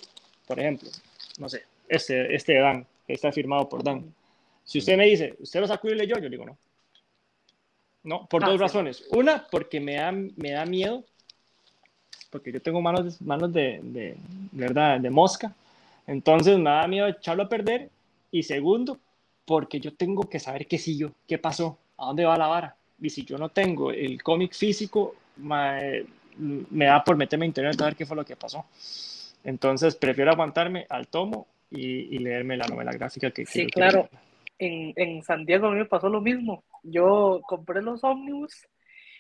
Por ejemplo, no sé, este, este de Dan, que está firmado por Dan. Si usted me dice, ¿usted lo sacó y leyó? Yo digo no. No, por ah, dos razones. Una, porque me da, me da miedo, porque yo tengo manos, manos de, de, ¿verdad? de mosca entonces me da miedo echarlo a perder. Y segundo, porque yo tengo que saber qué yo, qué pasó, a dónde va la vara. Y si yo no tengo el cómic físico, me, da por meterme a internet a ver qué fue lo que pasó. Entonces prefiero aguantarme al tomo y, leerme la novela gráfica que Sí, claro. En, en, San Diego a mí me pasó lo mismo. Yo compré los ómnibus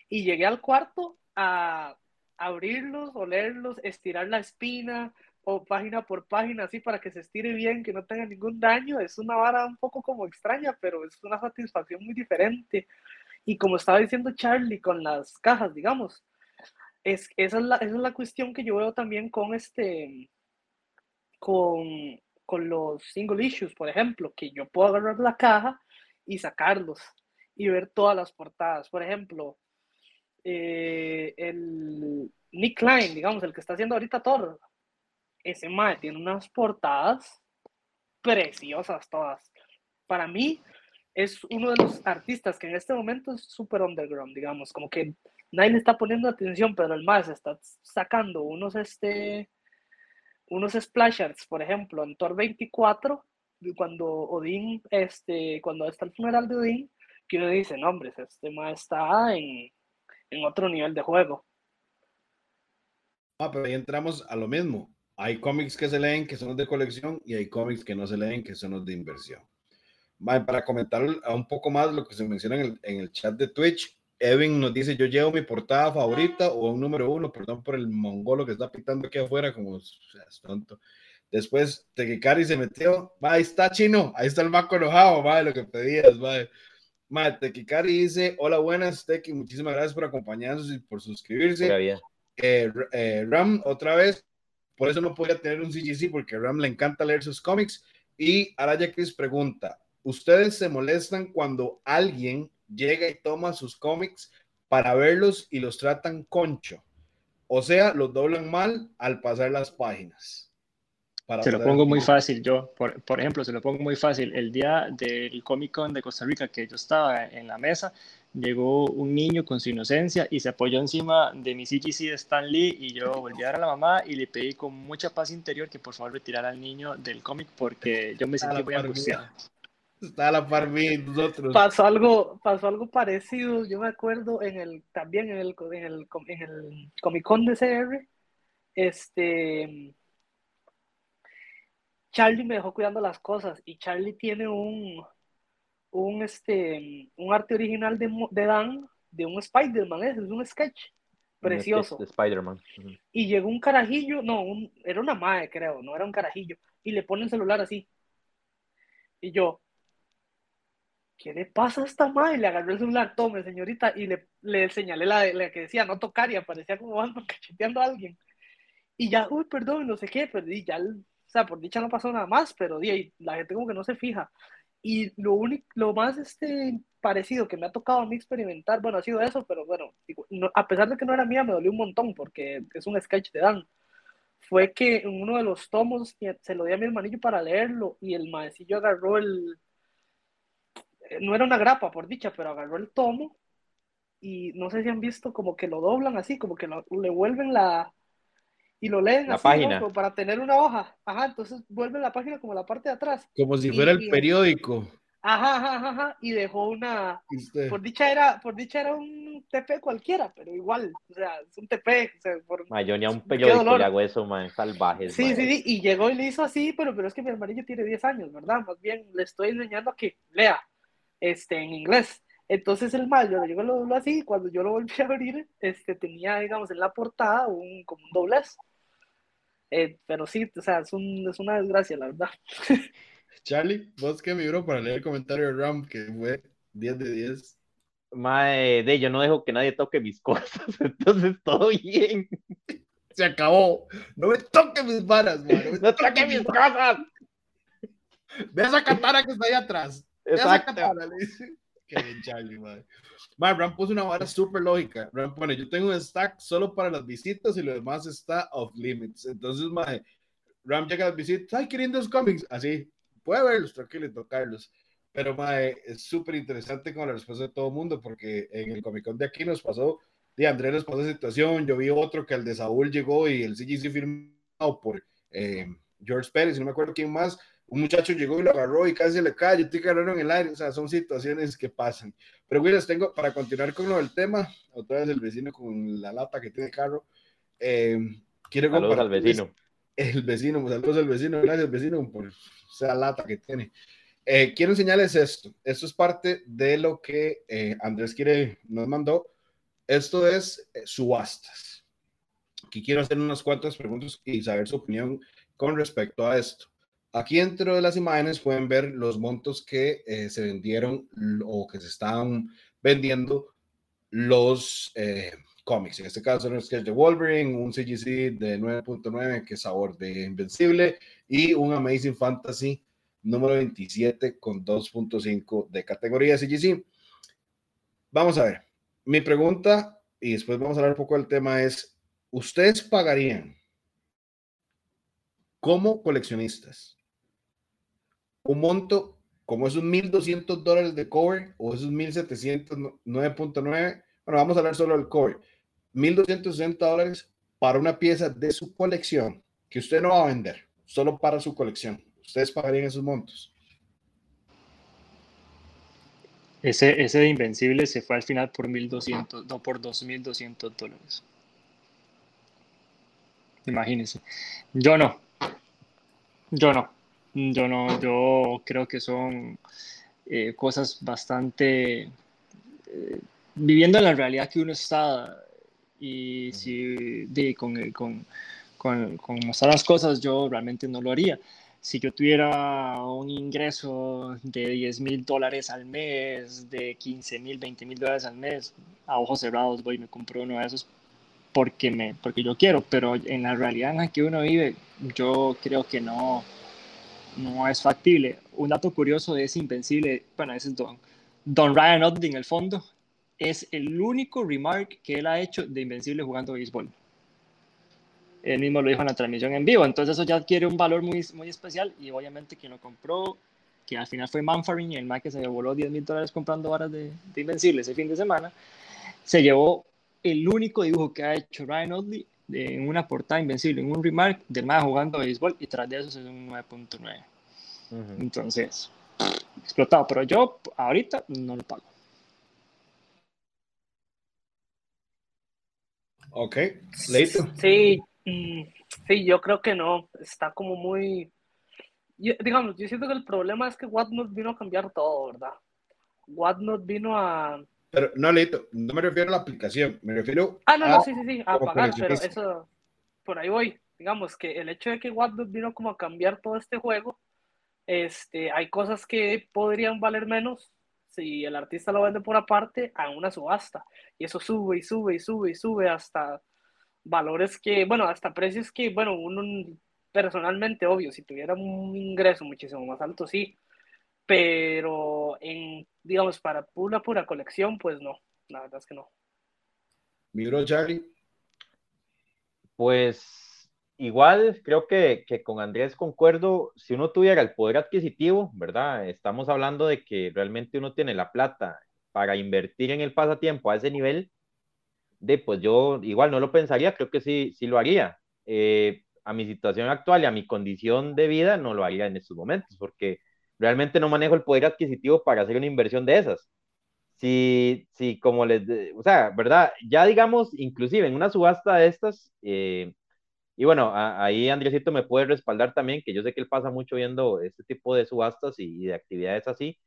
y llegué al cuarto a abrirlos, olerlos, estirar la espina, o página por página, así para que se estire bien, que no tenga ningún daño. Es una vara un poco como extraña, pero es una satisfacción muy diferente. Y como estaba diciendo Charlie con las cajas, digamos, es, esa, es la, esa es la cuestión que yo veo también con este, con, con los single issues, por ejemplo, que yo puedo agarrar la caja y sacarlos y ver todas las portadas. Por ejemplo, eh, el Nick Klein, digamos, el que está haciendo ahorita Thor, ese mae tiene unas portadas preciosas todas. Para mí es uno de los artistas que en este momento es súper underground, digamos, como que nadie le está poniendo atención, pero el mae se está sacando unos, este, unos splash arts, por ejemplo, en Thor 24, cuando Odín, este, cuando está el funeral de Odín, que uno dice, no, hombre, este mae está en, en otro nivel de juego. Ah, pero ahí entramos a lo mismo hay cómics que se leen que son los de colección y hay cómics que no se leen que son los de inversión. para comentar un poco más lo que se menciona en el, chat de Twitch, Evan nos dice, yo llevo mi portada favorita o un número uno, perdón por el mongolo que está pitando aquí afuera, como es tonto. Después, Tequicari se metió, ahí está chino, ahí está el maco enojado, va, lo que pedías, va. Ma, Tequicari dice, hola, buenas, Tequi, muchísimas gracias por acompañarnos y por suscribirse. Eh, eh, Ram, otra vez, por eso no podía tener un CGC, porque a Ram le encanta leer sus cómics. Y Araya Chris pregunta: ¿Ustedes se molestan cuando alguien llega y toma sus cómics para verlos y los tratan concho? O sea, los doblan mal al pasar las páginas. se lo pongo muy fácil yo. Por, por, ejemplo, se lo pongo muy fácil. El día del Comic Con de Costa Rica que yo estaba en la mesa, llegó un niño con su inocencia y se apoyó encima de mi CGC de Stan Lee y yo volví a ver a la mamá y le pedí con mucha paz interior que por favor retirara al niño del cómic porque yo me sentí muy angustiado. Está a la par nosotros. Pasó algo, pasó algo parecido, yo me acuerdo en el, también en el, en el, en el Comic Con de CR, este, Charlie me dejó cuidando las cosas y Charlie tiene un, un, este, un arte original de, de Dan, de un Spider-Man, es un sketch precioso. De Spider-Man. Y llegó un carajillo, no, era una madre, creo, no era un carajillo, y le pone el celular así. Y yo, ¿qué le pasa a esta madre? Le agarró el celular, tome, señorita, y le, le señalé la, la, que decía no tocar y aparecía como ando cacheteando a alguien. Y ya, uy, perdón, no sé qué, pero ya, o sea, por dicha no pasó nada más, pero di, la gente como que no se fija. Y lo, único, lo más este, parecido que me ha tocado a mí experimentar, bueno, ha sido eso, pero bueno, a pesar de que no era mía, me dolió un montón porque es un sketch de Dan. Fue que en uno de los tomos se lo di a mi hermanillo para leerlo y el maecillo agarró el. No era una grapa, por dicha, pero agarró el tomo y no sé si han visto como que lo doblan así, como que le vuelven la. y lo leen La así, página. para tener una hoja. Ajá, entonces vuelve la página como la parte de atrás. Como si Y- fuera el y- periódico. Ajá, ajá, ajá, ajá, y dejó una, usted- por dicha era, por dicha era un TP cualquiera, pero igual, o sea, es un TP, o sea, por- Ma, yo ni a un periódico le hago eso, man, salvajes. Sí, ma. sí, sí, y llegó y le hizo así, pero, pero es que mi hermanillo tiene 10 años, ¿verdad? Más bien le estoy enseñando a que lea este, en inglés. Entonces el mal, yo llego lo dobló así, y cuando yo lo volví a abrir, este, tenía, digamos, en la portada un, como un doblez. Eh, pero sí, o sea, es, un, es una desgracia, la verdad. Charlie, vos que mi bro para leer el comentario de Ram, que fue 10 de 10. Mae, de yo no dejo que nadie toque mis cosas, entonces todo bien. Se acabó. No me toques mis varas, man. No me No toque mis cosas. Ve esa katana que está ahí atrás. Exacto. Qué bien, Charlie, man. Man, Ram puso una vara súper lógica. Ram pone, yo tengo un stack solo para las visitas y lo demás está off limits. Entonces, man, Ram llega a las visitas, ay, queriendo los cómics. Así, puede verlos, tranquilo, tocarlos. Pero, mae, es súper interesante con la respuesta de todo el mundo, porque en el Comic Con de aquí nos pasó, de Andrés nos pasó esa situación, yo vi otro que el de Saúl llegó y el CGC firmado por eh, George Pérez, y no me acuerdo quién más, un muchacho llegó y lo agarró y casi le cae, yo te agarraron en el aire, o sea, son situaciones que pasan. Pero, güey, les tengo, para continuar con lo del tema, otra vez el vecino con la lata que tiene carro, eh, quiero Saludos al vecino. el vecino, saludos al vecino, gracias vecino por esa lata que tiene. Eh, quiero enseñarles esto. Esto es parte de lo que eh, Andrés quiere, nos mandó. Esto es eh, subastas. Aquí quiero hacer unas cuantas preguntas y saber su opinión con respecto a esto. Aquí dentro de las imágenes pueden ver los montos que eh, se vendieron o que se están vendiendo los eh, cómics. En este caso, un sketch de Wolverine, un CGC de 9.9 que es sabor de Invencible y un Amazing Fantasy número 27 con 2.5 de categoría CGC. Vamos a ver. Mi pregunta, y después vamos a hablar un poco del tema, es, ¿ustedes pagarían como coleccionistas un monto como esos 1.200 dólares de cover o esos 1.700, 9.9? Bueno, vamos a hablar solo del cover. 1.260 dólares para una pieza de su colección que usted no va a vender, solo para su colección. ¿Ustedes pagarían esos montos? Ese, ese de Invencible se fue al final por 1200, no por 2200 dólares. Imagínense. Yo no. Yo no. Yo no. Yo creo que son eh, cosas bastante. eh, viviendo en la realidad que uno está y si de, con, el- con, con, con mostrar las cosas, yo realmente no lo haría si yo tuviera un ingreso de 10 mil dólares al mes, de 15 mil, 20 mil dólares al mes, a ojos cerrados voy y me compro uno de esos porque, me, porque yo quiero, pero en la realidad en la que uno vive, yo creo que no, no es factible. Un dato curioso de Invencible, bueno, ese es Don, Don Ryan en el fondo, es el único remark que él ha hecho de Invencible jugando béisbol él mismo lo dijo en la transmisión en vivo. Entonces eso ya adquiere un valor muy, muy especial y obviamente quien lo compró, que al final fue Manfarin, el man que se voló 10 mil dólares comprando varas de, de Invencible ese fin de semana, se llevó el único dibujo que ha hecho Ryan Otley en una portada Invencible, en un remark del man jugando béisbol y tras de eso es un 9.9. Ujú. Entonces, explotado. Pero yo ahorita no lo pago. Ok, Leito. Sí, mm, sí, yo creo que no. Está como muy. yo- digamos, yo siento que el problema es que Whatnot vino a cambiar todo, ¿verdad? Whatnot vino a. Pero no, Leito, no me refiero a la aplicación, me refiero Ah, no, a... no, sí, sí, sí, a pagar, pero eso. Por ahí voy. Digamos que el hecho de que Whatnot vino como a cambiar todo este juego, este, hay cosas que podrían valer menos si el artista lo vende por aparte a una subasta. Y eso sube y sube y sube y sube hasta valores que, bueno, hasta precios que, bueno, uno personalmente, obvio, si tuviera un ingreso muchísimo más alto, sí, pero en, digamos, para pura, pura colección, pues no, la verdad es que no. Mi bro Charlie. Pues igual creo que, que con Andrés concuerdo, si uno tuviera el poder adquisitivo, ¿verdad? Estamos hablando de que realmente uno tiene la plata para invertir en el pasatiempo a ese nivel, de pues yo igual no lo pensaría, creo que sí, sí lo haría. eh, a mi situación actual y a mi condición de vida, no lo haría en estos momentos, porque realmente no manejo el poder adquisitivo para hacer una inversión de esas. Si, si como les, o sea, ¿verdad? Ya digamos, inclusive en una subasta de estas, eh, y bueno, ahí Andresito me puede respaldar también, que yo sé que él pasa mucho viendo este tipo de subastas y, de actividades así,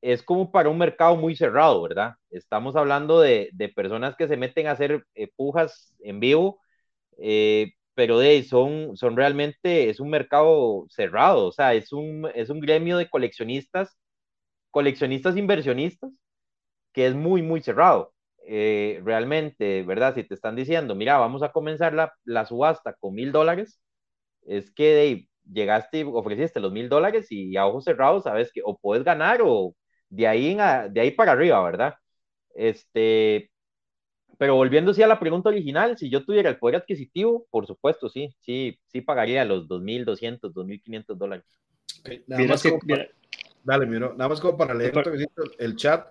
es como para un mercado muy cerrado, ¿verdad? Estamos hablando de, de personas que se meten a hacer eh, pujas en vivo, eh, pero de, son, son realmente, es un mercado cerrado, o sea, es un, es un gremio de coleccionistas, coleccionistas inversionistas, que es muy, muy cerrado. Eh, realmente, ¿verdad? Si te están diciendo, mira, vamos a comenzar la, la subasta con mil dólares, es que llegaste y ofreciste los mil dólares y a ojos cerrados sabes que o puedes ganar o de ahí, de ahí para arriba, ¿verdad? Este, pero volviendo a la pregunta original, si yo tuviera el poder adquisitivo, por supuesto, sí, sí, sí pagaría los 2.200, 2.500 dólares. nada, más dale, miro, nada más como para leer el chat.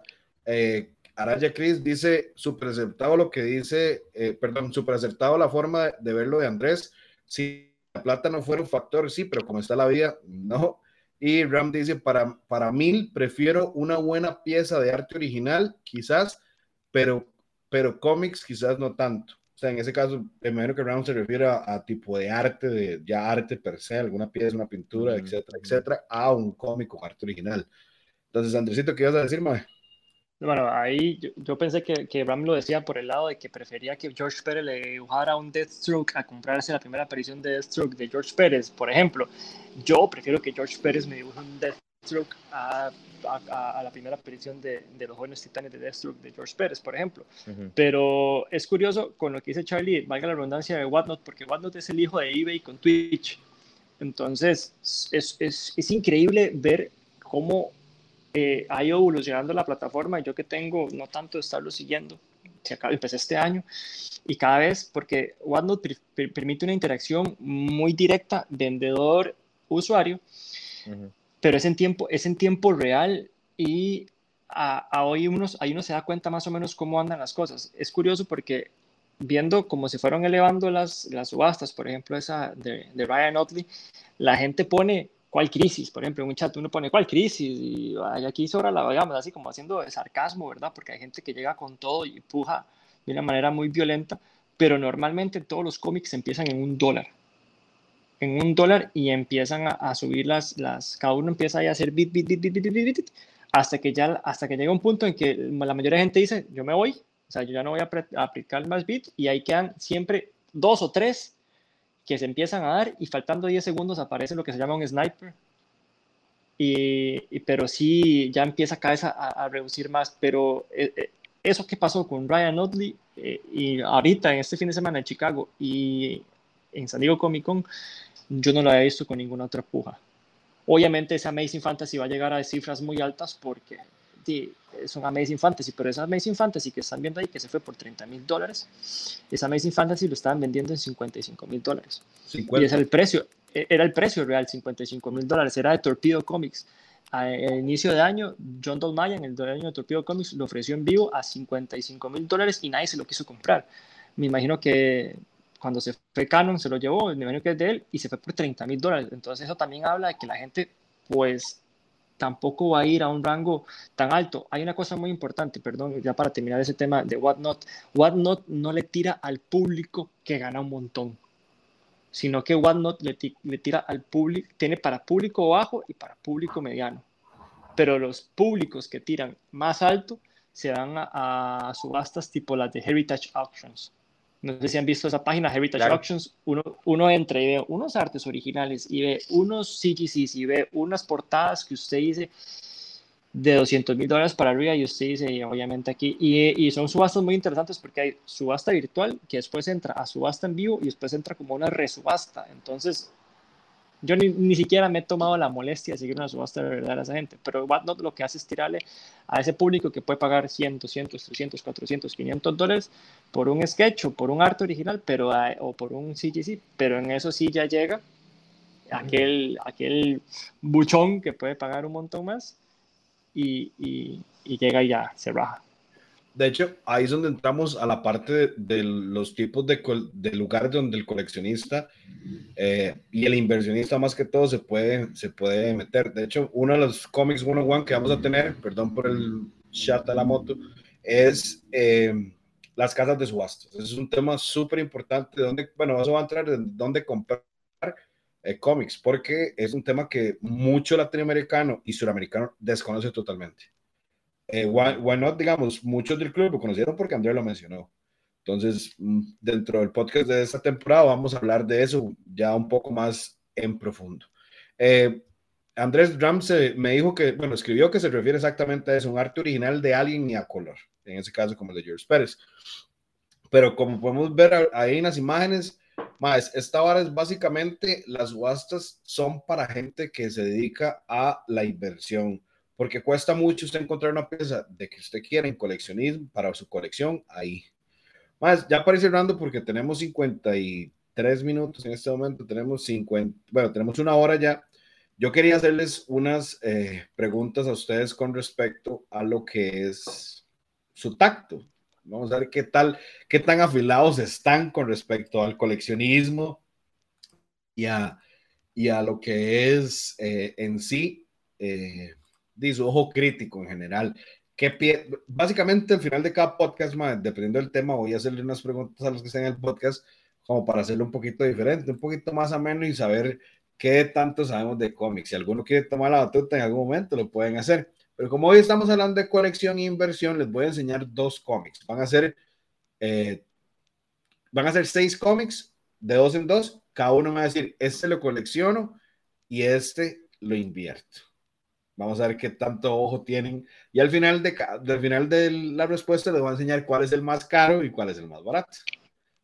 Eh, Araya Cris dice, súper aceptado lo que dice, eh, perdón, súper aceptado la forma de verlo de Andrés. Si la plata no fuera un factor, sí, pero como está la vida, no. Y Ram dice, para, para mil prefiero una buena pieza de arte original, quizás, pero, pero cómics quizás no tanto. O sea, en ese caso, primero que Ram se refiere a, tipo de arte, de ya arte per se, alguna pieza, una pintura, etcétera, etcétera, a un cómic con arte original. Entonces, Andresito, ¿qué ibas a decir, mae? Bueno, ahí yo, pensé que, que Ram lo decía por el lado de que prefería que George Pérez le dibujara un Deathstroke a comprarse la primera aparición de Deathstroke de George Pérez, por ejemplo. Yo prefiero que George Pérez me dibuje un Deathstroke a, a, la primera aparición de, de, los jóvenes titanes de Deathstroke de George Pérez, por ejemplo. Pero es curioso con lo que dice Charlie, valga la redundancia de Whatnot, porque Whatnot es el hijo de eBay con Twitch. Entonces, es, es, es increíble ver cómo eh, ha ido evolucionando la plataforma yo que tengo no tanto de estarlo siguiendo, se acaba, empecé este año y cada vez, porque OneNote permite una interacción muy directa vendedor-usuario, pero es en, tiempo, es en tiempo real y a, hoy unos, ahí uno se da cuenta más o menos cómo andan las cosas. Es curioso porque viendo cómo se fueron elevando las, las subastas, por ejemplo esa de, de Ryan Otley, la gente pone ¿cuál crisis? Por ejemplo, en un chat uno pone, ¿cuál crisis? Y aquí sobra la, digamos, así como haciendo sarcasmo, ¿verdad? Porque hay gente que llega con todo y empuja de una manera muy violenta, pero normalmente todos los cómics empiezan en un dólar. En un dólar y empiezan a, subir las, las, cada uno empieza a hacer bit, bit, bit, bit, bit, bit, bit, hasta que ya, hasta que llega un punto en que la mayoría de gente dice, yo me voy, o sea, yo ya no voy a, aplicar más bit y ahí quedan siempre dos o tres que se empiezan a dar y faltando 10 segundos aparece lo que se llama un sniper. Y, pero sí, ya empieza cada vez a, reducir más. Pero eh, eh, eso que pasó con Ryan Otley eh, y ahorita en este fin de semana en Chicago y en San Diego Comic Con, yo no lo había visto con ninguna otra puja. Obviamente ese Amazing Fantasy va a llegar a cifras muy altas porque es un Amazing Fantasy, pero esa Amazing Fantasy que están viendo ahí, que se fue por 30 mil dólares, esa Amazing Fantasy lo estaban vendiendo en 55 mil dólares. Y es el precio, e, era el precio real, 55 mil dólares, era de Torpedo Comics. Al inicio de año, John Dolmayan, el dueño de Torpedo Comics, lo ofreció en vivo a 55 mil dólares y nadie se lo quiso comprar. Me imagino que cuando se fue Canon se lo llevó, me imagino que es de él, y se fue por 30 mil dólares. Entonces eso también habla de que la gente, pues, tampoco va a ir a un rango tan alto. Hay una cosa muy importante, perdón, ya para terminar ese tema de Whatnot. Whatnot no le tira al público que gana un montón, sino que Whatnot le, le tira al público, tiene para público bajo y para público mediano. Pero los públicos que tiran más alto se dan a, a subastas tipo las de Heritage Auctions no sé si han visto esa página, Heritage Auctions, uno, uno entra y ve unos artes originales y ve unos CGCs y ve unas portadas que usted dice de 200 mil dólares para arriba y usted dice, obviamente aquí, y, y, son subastas muy interesantes porque hay subasta virtual que después entra a subasta en vivo y después entra como una resubasta. Entonces, yo ni, ni, siquiera me he tomado la molestia de seguir una subasta de verdad a esa gente, pero Whatnot lo que hace es tirarle a ese público que puede pagar 100, 200, 300, 400, 500 dólares por un sketch o por un arte original pero, o por un CGC, pero en eso sí ya llega aquel, aquel buchón que puede pagar un montón más y, y, y llega y ya se baja. De hecho, ahí es donde entramos a la parte de, los tipos de, de, lugares donde el coleccionista eh, y el inversionista más que todo se puede, se puede meter. De hecho, uno de los cómics 101 que vamos a tener, perdón por el chat de la moto, es eh, las casas de subastas. Es un tema súper importante. Donde, bueno, vamos a entrar en dónde comprar eh, cómics, porque es un tema que mucho latinoamericano y suramericano desconoce totalmente. Eh, why, not, digamos, muchos del club lo conocieron porque Andrés lo mencionó. Entonces, mm, dentro del podcast de esta temporada vamos a hablar de eso ya un poco más en profundo. Eh, Andrés Ramsey me dijo que, bueno, escribió que se refiere exactamente a eso, un arte original de alguien y a color, en ese caso como el de George Pérez. Pero como podemos ver ahí en las imágenes, más, esta hora es básicamente, las subastas son para gente que se dedica a la inversión porque cuesta mucho usted encontrar una pieza de que usted quiera en coleccionismo para su colección ahí. Más, ya para ir cerrando, porque tenemos 53 minutos en este momento, tenemos 50, bueno, tenemos una hora ya. Yo quería hacerles unas eh, preguntas a ustedes con respecto a lo que es su tacto. Vamos a ver qué tal, qué tan afilados están con respecto al coleccionismo y a, y a lo que es eh, en sí eh, de su ojo crítico en general. Que básicamente al final de cada podcast, dependiendo del tema, voy a hacerle unas preguntas a los que estén en el podcast como para hacerlo un poquito diferente, un poquito más ameno y saber qué tanto sabemos de cómics. Si alguno quiere tomar la batuta en algún momento, lo pueden hacer. Pero como hoy estamos hablando de colección e inversión, les voy a enseñar dos cómics. Van a ser, eh, van a ser seis cómics de dos en dos. Cada uno va a decir, este lo colecciono y este lo invierto. Vamos a ver qué tanto ojo tienen. Y al final de, del final de la respuesta les voy a enseñar cuál es el más caro y cuál es el más barato.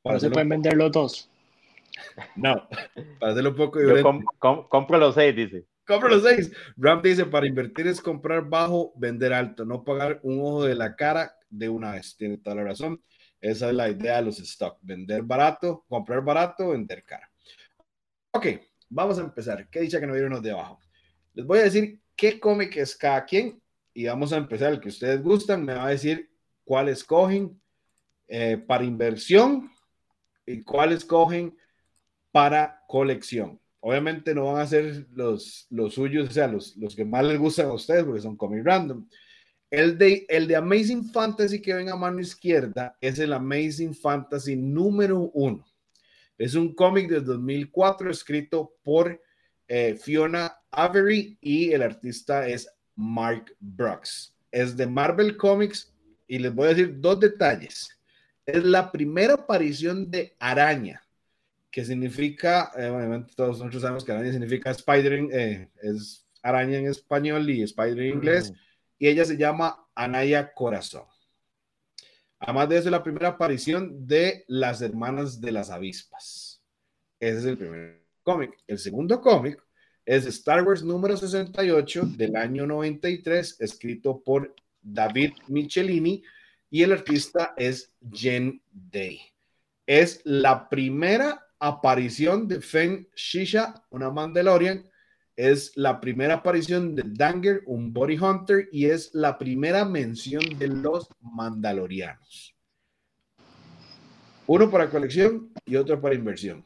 Para se pueden vender los dos? No, para hacerlo un poco Yo compro los seis, dice. Compro los seis. Ram dice, para invertir es comprar bajo, vender alto, no pagar un ojo de la cara de una vez. Tiene toda la razón. Esa es la idea de los stocks. Vender barato, comprar barato, vender cara. Ok, vamos a empezar. ¿Qué dice que no vieron de abajo? Les voy a decir qué cómic es cada quien y vamos a empezar el que ustedes gustan. Me va a decir cuál escogen eh, para inversión y cuál escogen para colección. Obviamente no van a ser los, los suyos, o sea, los, los que más les gustan a ustedes porque son cómics random. El de, el de Amazing Fantasy que ven a mano izquierda es el Amazing Fantasy número uno. Es un cómic de 2004 escrito por eh, Fiona Avery y el artista es Mark Brooks. Es de Marvel Comics y les voy a decir dos detalles. Es la primera aparición de araña, que significa, eh, obviamente todos nosotros sabemos que araña significa spider, eh, es araña en español y spider en inglés, y ella se llama Anaya Corazón. Además de eso, es la primera aparición de las hermanas de las avispas. Ese es el primer El segundo cómic es Star Wars número 68 del año 93, escrito por David Michelini y el artista es Jen Day. Es la primera aparición de Feng Shisha, una Mandalorian. Es la primera aparición de Danger, un Body Hunter, y es la primera mención de los Mandalorianos. Uno para colección y otro para inversión.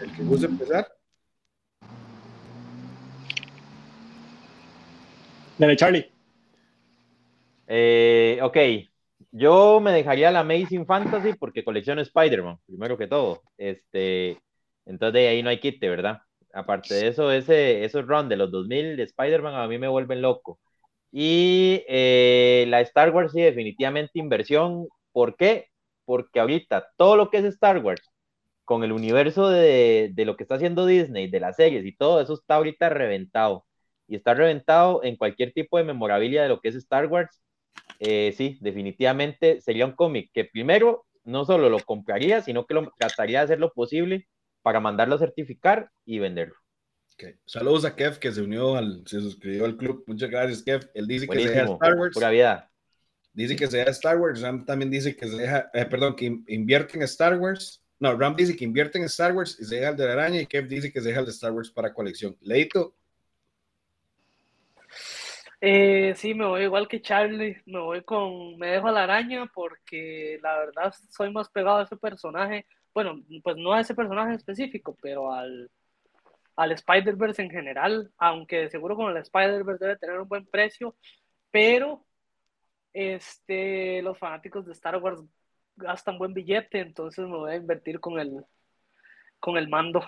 El que guste empezar. Dale, Charlie. Eh, ok, yo me dejaría la Amazing Fantasy porque colecciono Spider-Man, primero que todo. Este, entonces de ahí no hay quite, ¿verdad? Aparte de eso, ese, esos run de los 2000 de Spider-Man a mí me vuelven loco. Y eh, la Star Wars sí, definitivamente inversión. ¿Por qué? Porque ahorita todo lo que es Star Wars, con el universo de, de lo que está haciendo Disney, de las series y todo eso está ahorita reventado y está reventado en cualquier tipo de memorabilia de lo que es Star Wars, eh, sí, definitivamente sería un cómic que primero no solo lo compraría, sino que lo trataría de hacer lo posible para mandarlo a certificar y venderlo. Saludos a Kev que se unió al, se suscribió al club. Muchas gracias, Kev. Él dice que sea Star Wars. Pura vida. Dice que sea Star Wars. Ram también dice que se deja, eh, perdón, que invierte en Star Wars. No, Ram dice que invierte en Star Wars y se deja el de la araña. Y Kev dice que se deja el de Star Wars para colección. Leito, Eh, sí, me voy igual que Charlie, me voy con, me dejo a la araña porque la verdad soy más pegado a ese personaje, bueno, pues no a ese personaje específico, pero al, al Spider-Verse en general, aunque seguro con el Spider-Verse debe tener un buen precio, pero este, los fanáticos de Star Wars gastan buen billete, entonces me voy a invertir con el, con el mando.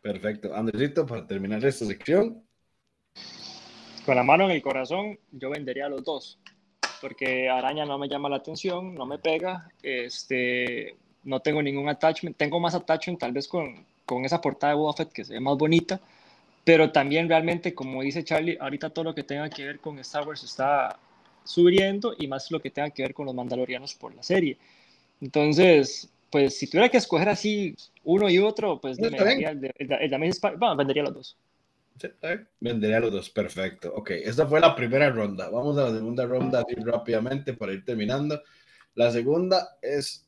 Perfecto. Andresito, para terminar esta sección. Con la mano en el corazón, yo vendería los dos, porque Araña no me llama la atención, no me pega, este, no tengo ningún attachment, tengo más attachment tal vez con, con esa portada de Boba que se ve más bonita, pero también realmente, como dice Charlie, ahorita todo lo que tenga que ver con Star Wars está subiendo y más lo que tenga que ver con los mandalorianos por la serie. Entonces, pues si tuviera que escoger así uno y otro, pues me vendería, el, el, bueno, vendería los dos. Sí, vendería los dos, perfecto. Ok, esta fue la primera ronda. Vamos a la segunda ronda rápidamente para ir terminando. La segunda es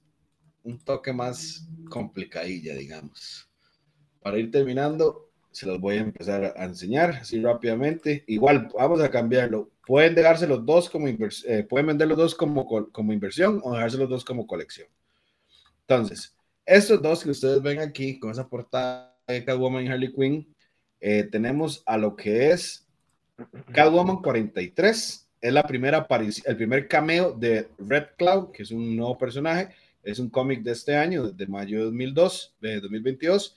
un toque más complicadilla, digamos. Para ir terminando, se los voy a empezar a enseñar así rápidamente. Igual, vamos a cambiarlo. Pueden dejarse los dos como eh, pueden vender los dos como, como inversión o dejarse los dos como colección. Entonces, estos dos que ustedes ven aquí con esa portada de Catwoman y Harley Quinn, eh, tenemos a lo que es Catwoman 43. Es la primera aparición, el primer cameo de Red Cloud, que es un nuevo personaje. Es un cómic de este año, de mayo de 2002, de 2022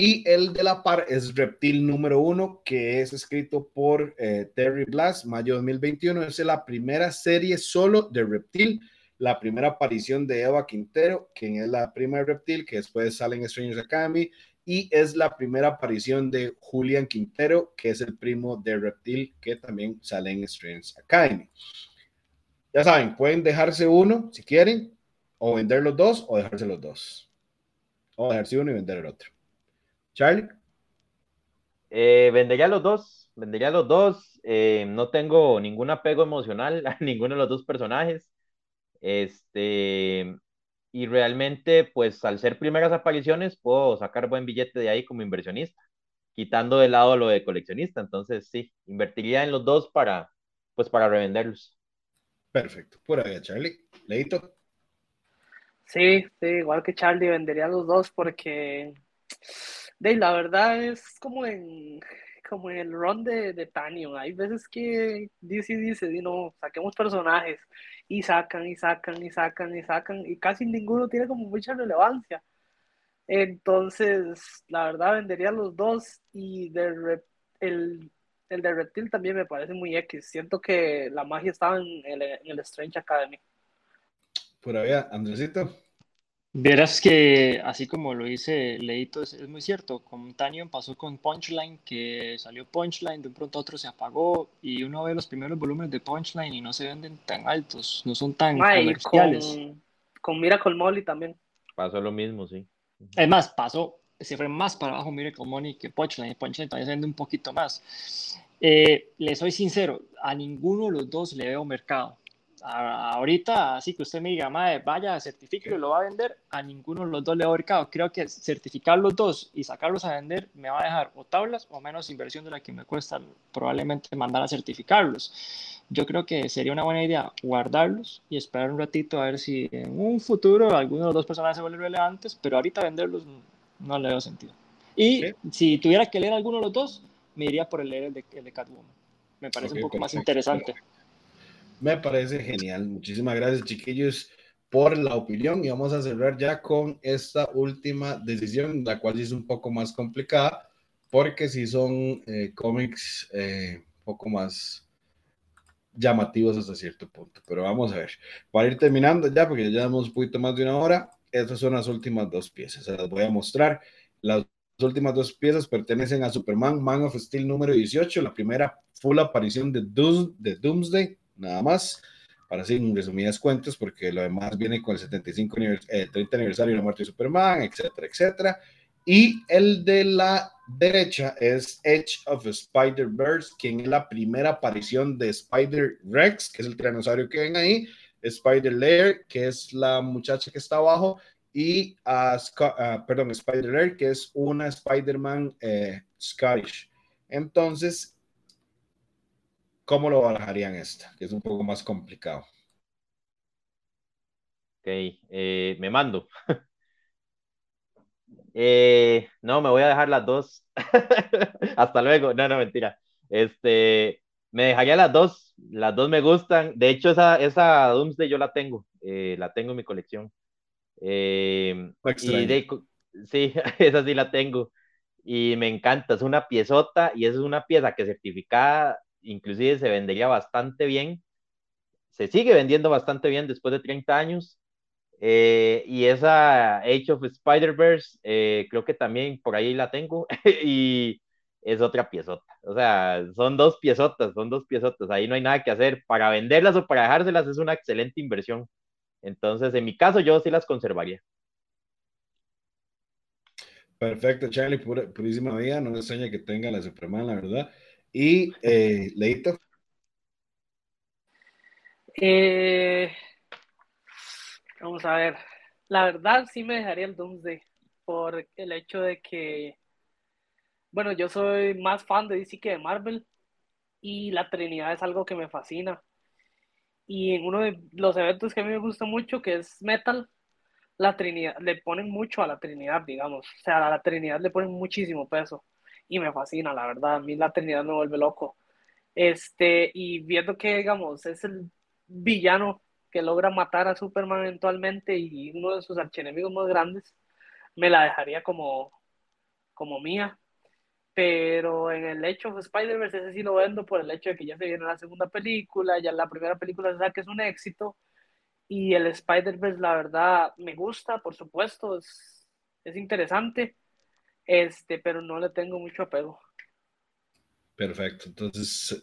y el de la par es Reptil número uno, que es escrito por eh, Terry Blass, mayo 2021. Es la primera serie solo de Reptil, la primera aparición de Eva Quintero, quien es la prima de Reptil, que después sale en Strangers Academy, y es la primera aparición de Julian Quintero, que es el primo de Reptil, que también sale en Strangers Academy. Ya saben, pueden dejarse uno si quieren, o vender los dos, o dejarse los dos. O dejarse uno y vender el otro. Charlie. Eh, vendería los dos, vendería los dos. Eh, no tengo ningún apego emocional a ninguno de los dos personajes. Este, y realmente, pues al ser primeras apariciones, puedo sacar buen billete de ahí como inversionista, quitando de lado lo de coleccionista. Entonces, sí, invertiría en los dos para, pues, para revenderlos. Perfecto. Pura vida, Charlie. Leito. Sí, sí, igual que Charlie, vendería los dos porque de la verdad es como en, como en el run de, de Tanio. Hay veces que DC dice, no, saquemos personajes y sacan y sacan y sacan y sacan y casi ninguno tiene como mucha relevancia. Entonces, la verdad, vendería los dos y de el, el de Reptil también me parece muy X. Siento que la magia estaba en el, en el Strange Academy. Por ahí, Andresito. Verás que, así como lo dice Leito, es, muy cierto. Con Tanyon pasó con Punchline, que salió Punchline, de un pronto a otro se apagó, y uno ve los primeros volúmenes de Punchline y no se venden tan altos, no son tan comerciales. Con, con Miracle Molly también. Pasó lo mismo, sí. Además, pasó, se fue más para abajo Miracle Molly que Punchline. Punchline también se vende un poquito más. Eh, le soy sincero, a ninguno de los dos le veo mercado ahorita, así que usted me diga, madre, vaya, certifique y lo va a vender, a ninguno de los dos le ha mercado. Creo que certificar los dos y sacarlos a vender me va a dejar o tablas o menos inversión de la que me cuesta probablemente mandar a certificarlos. Yo creo que sería una buena idea guardarlos y esperar un ratito a ver si en un futuro alguno de los dos personajes se vuelven relevantes, pero ahorita venderlos no le veo sentido. Y si tuviera que leer alguno de los dos, me iría por el leer el de, el de Catwoman. Me parece un poco más interesante. Me parece genial. Muchísimas gracias, chiquillos, por la opinión. Y vamos a cerrar ya con esta última decisión, la cual es un poco más complicada, porque si son eh, cómics eh, un poco más llamativos hasta cierto punto. Pero vamos a ver. Para ir terminando ya, porque ya llevamos un poquito más de una hora, estas son las últimas dos piezas. Se las voy a mostrar. Las últimas dos piezas pertenecen a Superman, Man of Steel número 18, la primera full aparición de, de Doomsday nada más, para así en resumidas cuentas, porque lo demás viene con el 75 eh, 30 aniversario de la muerte de Superman, etcétera, etcétera. Y el de la derecha es Edge of Spider-Verse, quien es la primera aparición de Spider-Rex, que es el tiranosaurio que ven ahí, Spider-Lair, que es la muchacha que está abajo, y uh, perdón, Spider-Lair, que es una Spider-Man eh, Scottish. Entonces, ¿cómo lo barajarían esta? Que es un poco más complicado. Ok, eh, me mando. Eh, no, me voy a dejar las dos. Hasta luego. No, no, mentira. Este, me dejaría las dos. Las dos me gustan. De hecho, esa, esa Doomsday yo la tengo. Eh, la tengo en mi colección. y sí, esa sí la tengo. Y me encanta. Es una piezota y es una pieza que certificada, inclusive se vendería bastante bien. Se sigue vendiendo bastante bien después de 30 años eh, y esa Age of Spider-Verse, eh, creo que también por ahí la tengo. y es otra piezota. O sea, son dos piezotas, son dos piezotas. Ahí no hay nada que hacer. Para venderlas o para dejárselas es una excelente inversión. Entonces, en mi caso, yo sí las conservaría. Perfecto, Charlie, purísima vida. No me extraña que tenga la Superman, la verdad. Y eh, Leito. Eh, Vamos a ver. La verdad sí me dejaría el Doomsday por el hecho de que, bueno, yo soy más fan de DC que de Marvel y la Trinidad es algo que me fascina. Y en uno de los eventos que a mí me gusta mucho, que es Metal, la Trinidad, le ponen mucho a la Trinidad, digamos. O sea, a la Trinidad le ponen muchísimo peso y me fascina, la verdad. A mí la Trinidad me vuelve loco. Este, y viendo que, digamos, es el villano que logra matar a Superman eventualmente y uno de sus archienemigos más grandes, me la dejaría como, como mía. Pero en el hecho de Spider-Verse, ese sí lo vendo por el hecho de que ya se viene la segunda película, ya la primera película se que es un éxito. Y el Spider-Verse, la verdad, me gusta, por supuesto, es, es interesante, este, pero no le tengo mucho apego. Perfecto, entonces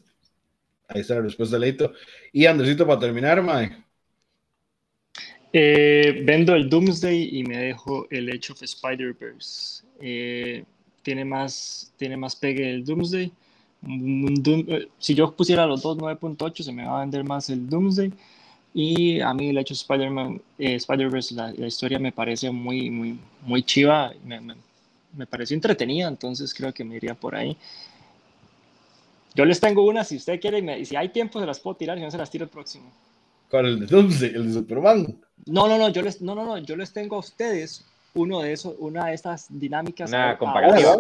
ahí está la respuesta, Leito. Y Andresito, para terminar, Mae. Eh, vendo el Doomsday y me dejo el Edge of Spider-Verse. Eh, tiene, más, tiene más pegue el Doomsday. Eh, si yo pusiera los dos 9.8, se me va a vender más el Doomsday. Y a mí el Edge of Spider-Man, Spider-Verse, la, historia me parece muy, muy, muy chiva. Me, me, me pareció entretenida, entonces creo que me iría por ahí. Yo les tengo una, si usted quiere, y, si hay tiempo se las puedo tirar, si no se las tiro el próximo. ¿Cuál? El de Doomsday, el de Superman. No, no, no, yo les, no, no, no, yo les tengo a ustedes uno de esos, una de estas dinámicas. Una comparativa.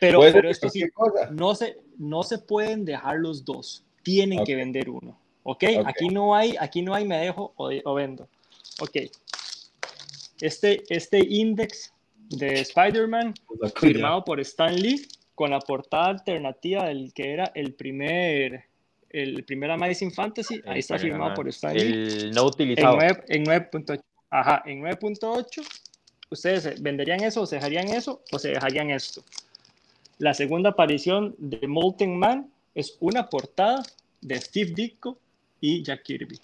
Pero, pero esto sí, no se, no se pueden dejar los dos. Tienen que vender uno. ¿okay? ¿ok? Aquí no hay, aquí no hay me dejo o, vendo. Ok. Este, este index de Spider-Man, firmado por Stan Lee, con la portada alternativa del que era el primer el primer Amazing Fantasy, ahí está firmado por Stan El no utilizado. En 9.8. Ajá, en 9.8. ¿Ustedes venderían eso o se dejarían eso o se dejarían esto? La segunda aparición de Molten Man es una portada de Steve Ditko y Jack Kirby.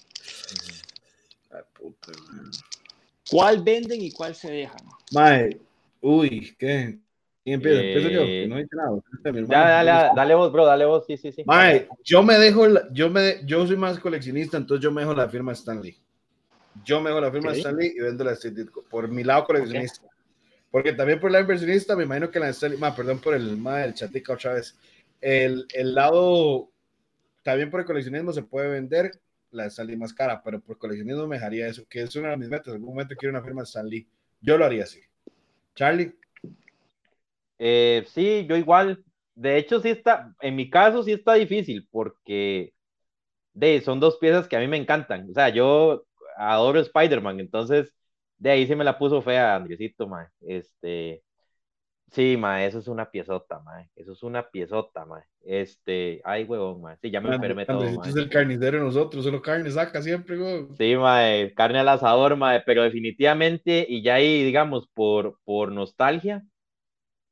¿Cuál venden y cuál se dejan? Mae, uy, ¿qué? ¿Quién empieza? Empiezo yo, eh, no dice nada. Ya, dale, dale vos, bro, dale vos, sí, sí, sí. Mae, yo me dejo, yo, me, yo soy más coleccionista, entonces yo me dejo la firma Stanley. Yo me dejo la firma Stanley y vendo la Street por mi lado coleccionista. Porque también por el lado inversionista, me imagino que la Stanley, ma, perdón por el, ma, el chatica otra vez. El, el lado, también por el coleccionismo se puede vender la Stanley más cara, pero por coleccionismo me dejaría eso, que es una de mis metas. En algún momento quiero una firma Stanley. Yo lo haría así. Charlie. Eh, sí, yo igual. De hecho, sí está, en mi caso sí está difícil porque de, son dos piezas que a mí me encantan. O sea, yo adoro Spider-Man, entonces de ahí sí me la puso fea Andresito, ma. Este, sí, ma, eso es una piezota, ma. Eso es una piezota, ma. Este, ay, huevón, ma. Sí, ya me enfermé todo, ma. es el carnicero de nosotros, solo carne saca siempre, huevón. Sí, ma, carne al asador, ma, pero definitivamente, y ya ahí, digamos, por, por nostalgia,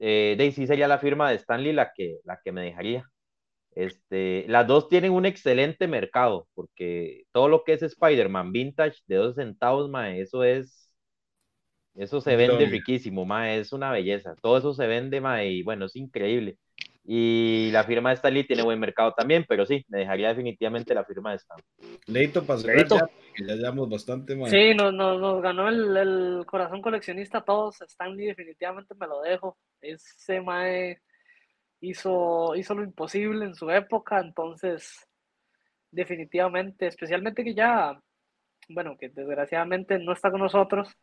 eh, Daisy sería la firma de Stanley la que, la que me dejaría. Este, las dos tienen un excelente mercado, porque todo lo que es Spider-Man vintage de dos centavos, mae, eso es, eso se vende riquísimo, mae, es una belleza. Todo eso se vende, mae, y bueno, es increíble. Y la firma de Stanley tiene buen mercado también, pero sí, me dejaría definitivamente la firma de Stanley. Leito, para Leito. Ya, que ya llevamos bastante, mae. Sí, nos, nos, ganó el, el, corazón coleccionista a todos. Stanley definitivamente me lo dejo. Ese mae hizo, hizo lo imposible en su época, entonces definitivamente, especialmente que ya, bueno, que desgraciadamente no está con nosotros,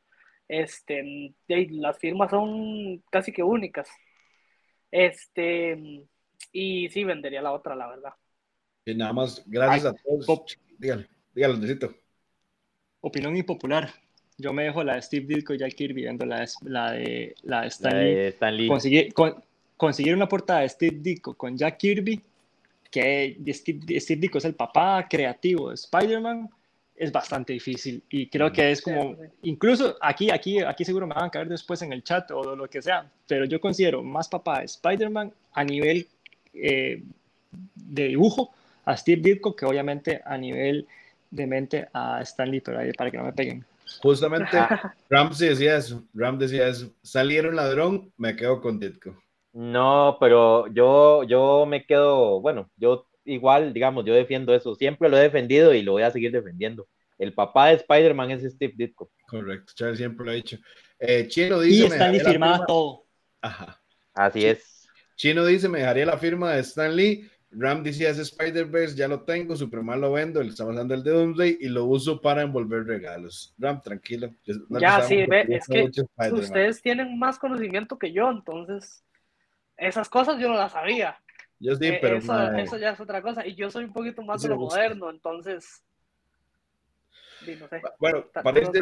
este, las firmas son casi que únicas. Este, y sí vendería la otra, la verdad. Y nada más, gracias a todos. Dígale, dígale, necesito. Opinión impopular. Yo me dejo la de Steve Ditko y Jack Kirby viendo la de, la de, la de Stan, Lee. Conseguir, conseguir una portada de Steve Ditko con Jack Kirby, que Steve, Steve Ditko es el papá creativo de Spider-Man, es bastante difícil y creo que es como, incluso aquí, aquí, aquí seguro me van a caer después en el chat o lo que sea, pero yo considero más papá de Spider-Man a nivel eh, de dibujo a Steve Ditko que obviamente a nivel de mente a Stanley, pero ahí para que no me peguen. Justamente Ram decía eso, Ram decía eso, salieron ladrón, me quedo con Ditko. No, pero yo, yo me quedo, bueno, yo igual, digamos, yo defiendo eso, siempre lo he defendido y lo voy a seguir defendiendo. El papá de Spider-Man es Steve Ditko. Correcto, Charles siempre lo ha dicho. Eh, Chino dice... Y Stanley firmaba todo. Ajá. Así es. Chino dice, me dejaría la firma de Stan Lee. Ram decía, ese Spider-Verse ya lo tengo, Superman lo vendo, le estamos dando el de Doomsday y lo uso para envolver regalos. Ram, tranquilo. ya, sí, ve, es que ustedes tienen más conocimiento que yo, entonces esas cosas yo no las sabía. Yo sí, eh, pero. Eso, ya es otra cosa. Y yo soy un poquito más de lo moderno, entonces. Bueno, para este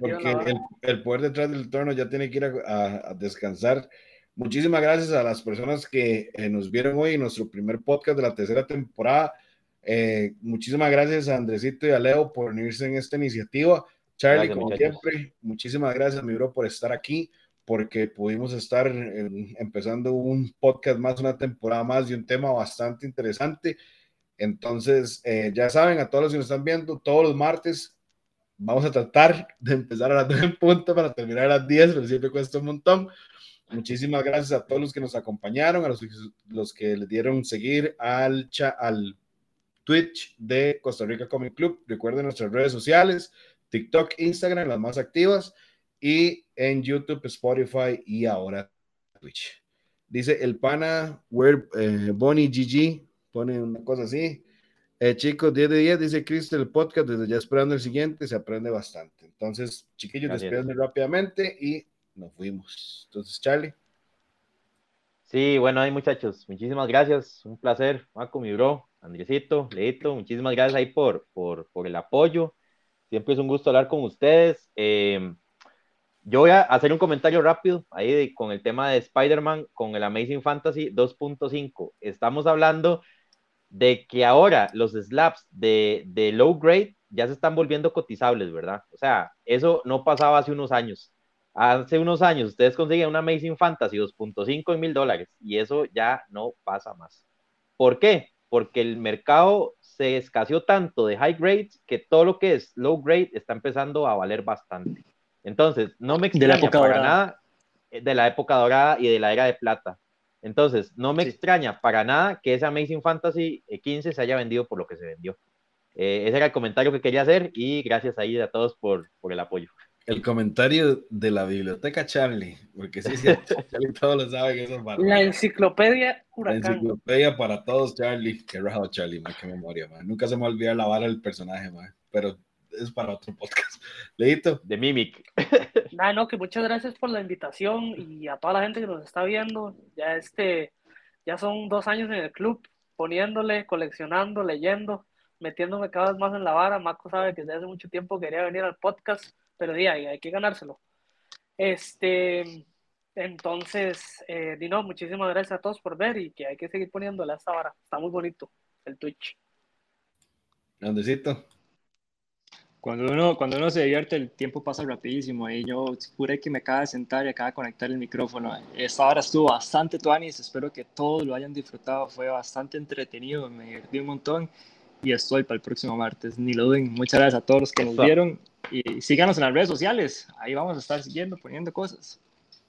porque el, poder detrás del torno ya tiene que ir a, descansar. Muchísimas gracias a las personas que eh, nos vieron hoy en nuestro primer podcast de la tercera temporada. Eh, muchísimas gracias a Andresito y a Leo por unirse en esta iniciativa. Charlie, como siempre, muchísimas gracias, mi bro, por estar aquí porque pudimos estar empezando un podcast más, una temporada más de un tema bastante interesante. Entonces, eh, ya saben, a todos los que nos están viendo, todos los martes vamos a tratar de empezar a las 9 en punto para terminar a las 10, pero siempre cuesta un montón. Muchísimas gracias a todos los que nos acompañaron, a los, que le dieron seguir al, al Twitch de Costa Rica Comic Club. Recuerden nuestras redes sociales, TikTok, Instagram, las más activas y en YouTube, Spotify y ahora Twitch. Dice el pana, where, eh, Bonnie GG, pone una cosa así. Eh, chicos, 10 de 10, dice Cristo, el podcast, desde ya esperando el siguiente, se aprende bastante. Entonces, chiquillos, despídenme rápidamente y nos fuimos. Entonces, Charlie. Sí, bueno, ahí muchachos, muchísimas gracias, un placer, Marco, mi bro, Andresito, Leito, muchísimas gracias ahí por, por, por el apoyo. Siempre es un gusto hablar con ustedes. Eh, yo voy a hacer un comentario rápido ahí con el tema de Spider-Man con el Amazing Fantasy 2.5. Estamos hablando de que ahora los slaps de, de, low grade ya se están volviendo cotizables, ¿verdad? O sea, eso no pasaba hace unos años. Hace unos años ustedes consiguen una Amazing Fantasy 2.5 en mil dólares y eso ya no pasa más. ¿Por qué? Porque el mercado se escaseó tanto de high grades que todo lo que es low grade está empezando a valer bastante. Entonces, no me extraña de para nada eh, de la época dorada y de la era de plata. Entonces, no me extraña para nada que ese Amazing Fantasy 15 eh, se haya vendido por lo que se vendió. Eh, ese era el comentario que quería hacer y gracias ahí a todos por, por el apoyo. El comentario de la biblioteca Charlie, porque sí, sí, Charlie todos lo saben que eso es La enciclopedia Huracán. La enciclopedia para todos, Charlie. Qué raro, Charlie, man, qué memoria, man. Nunca se me olvida lavar el personaje, man. Pero es para otro podcast. Leito. De Mimic. Nada, no, que muchas gracias por la invitación y a toda la gente que nos está viendo. Ya este, ya son dos años en el club, poniéndole, coleccionando, leyendo, metiéndome cada vez más en la vara. Marco sabe que desde hace mucho tiempo quería venir al podcast, pero día hay que ganárselo. Este, entonces, eh, Dino, muchísimas gracias a todos por ver y que hay que seguir poniéndole a esta vara. Está muy bonito el Twitch. Andesito. Cuando uno, cuando uno se divierte, el tiempo pasa rapidísimo. Y yo juré que me acaba de sentar y acaba de conectar el micrófono. Esta hora estuvo bastante tuanis. Espero que todos lo hayan disfrutado. Fue bastante entretenido. Me divertí un montón. Y estoy para el próximo martes. Ni lo duden. Muchas gracias a todos los que nos vieron. Y síganos en las redes sociales. Ahí vamos a estar siguiendo, poniendo cosas.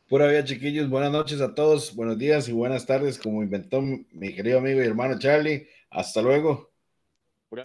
Pura vida, chiquillos. Buenas noches a todos. Buenos días y buenas tardes, como inventó mi querido amigo y hermano Charlie. Hasta luego. Pura.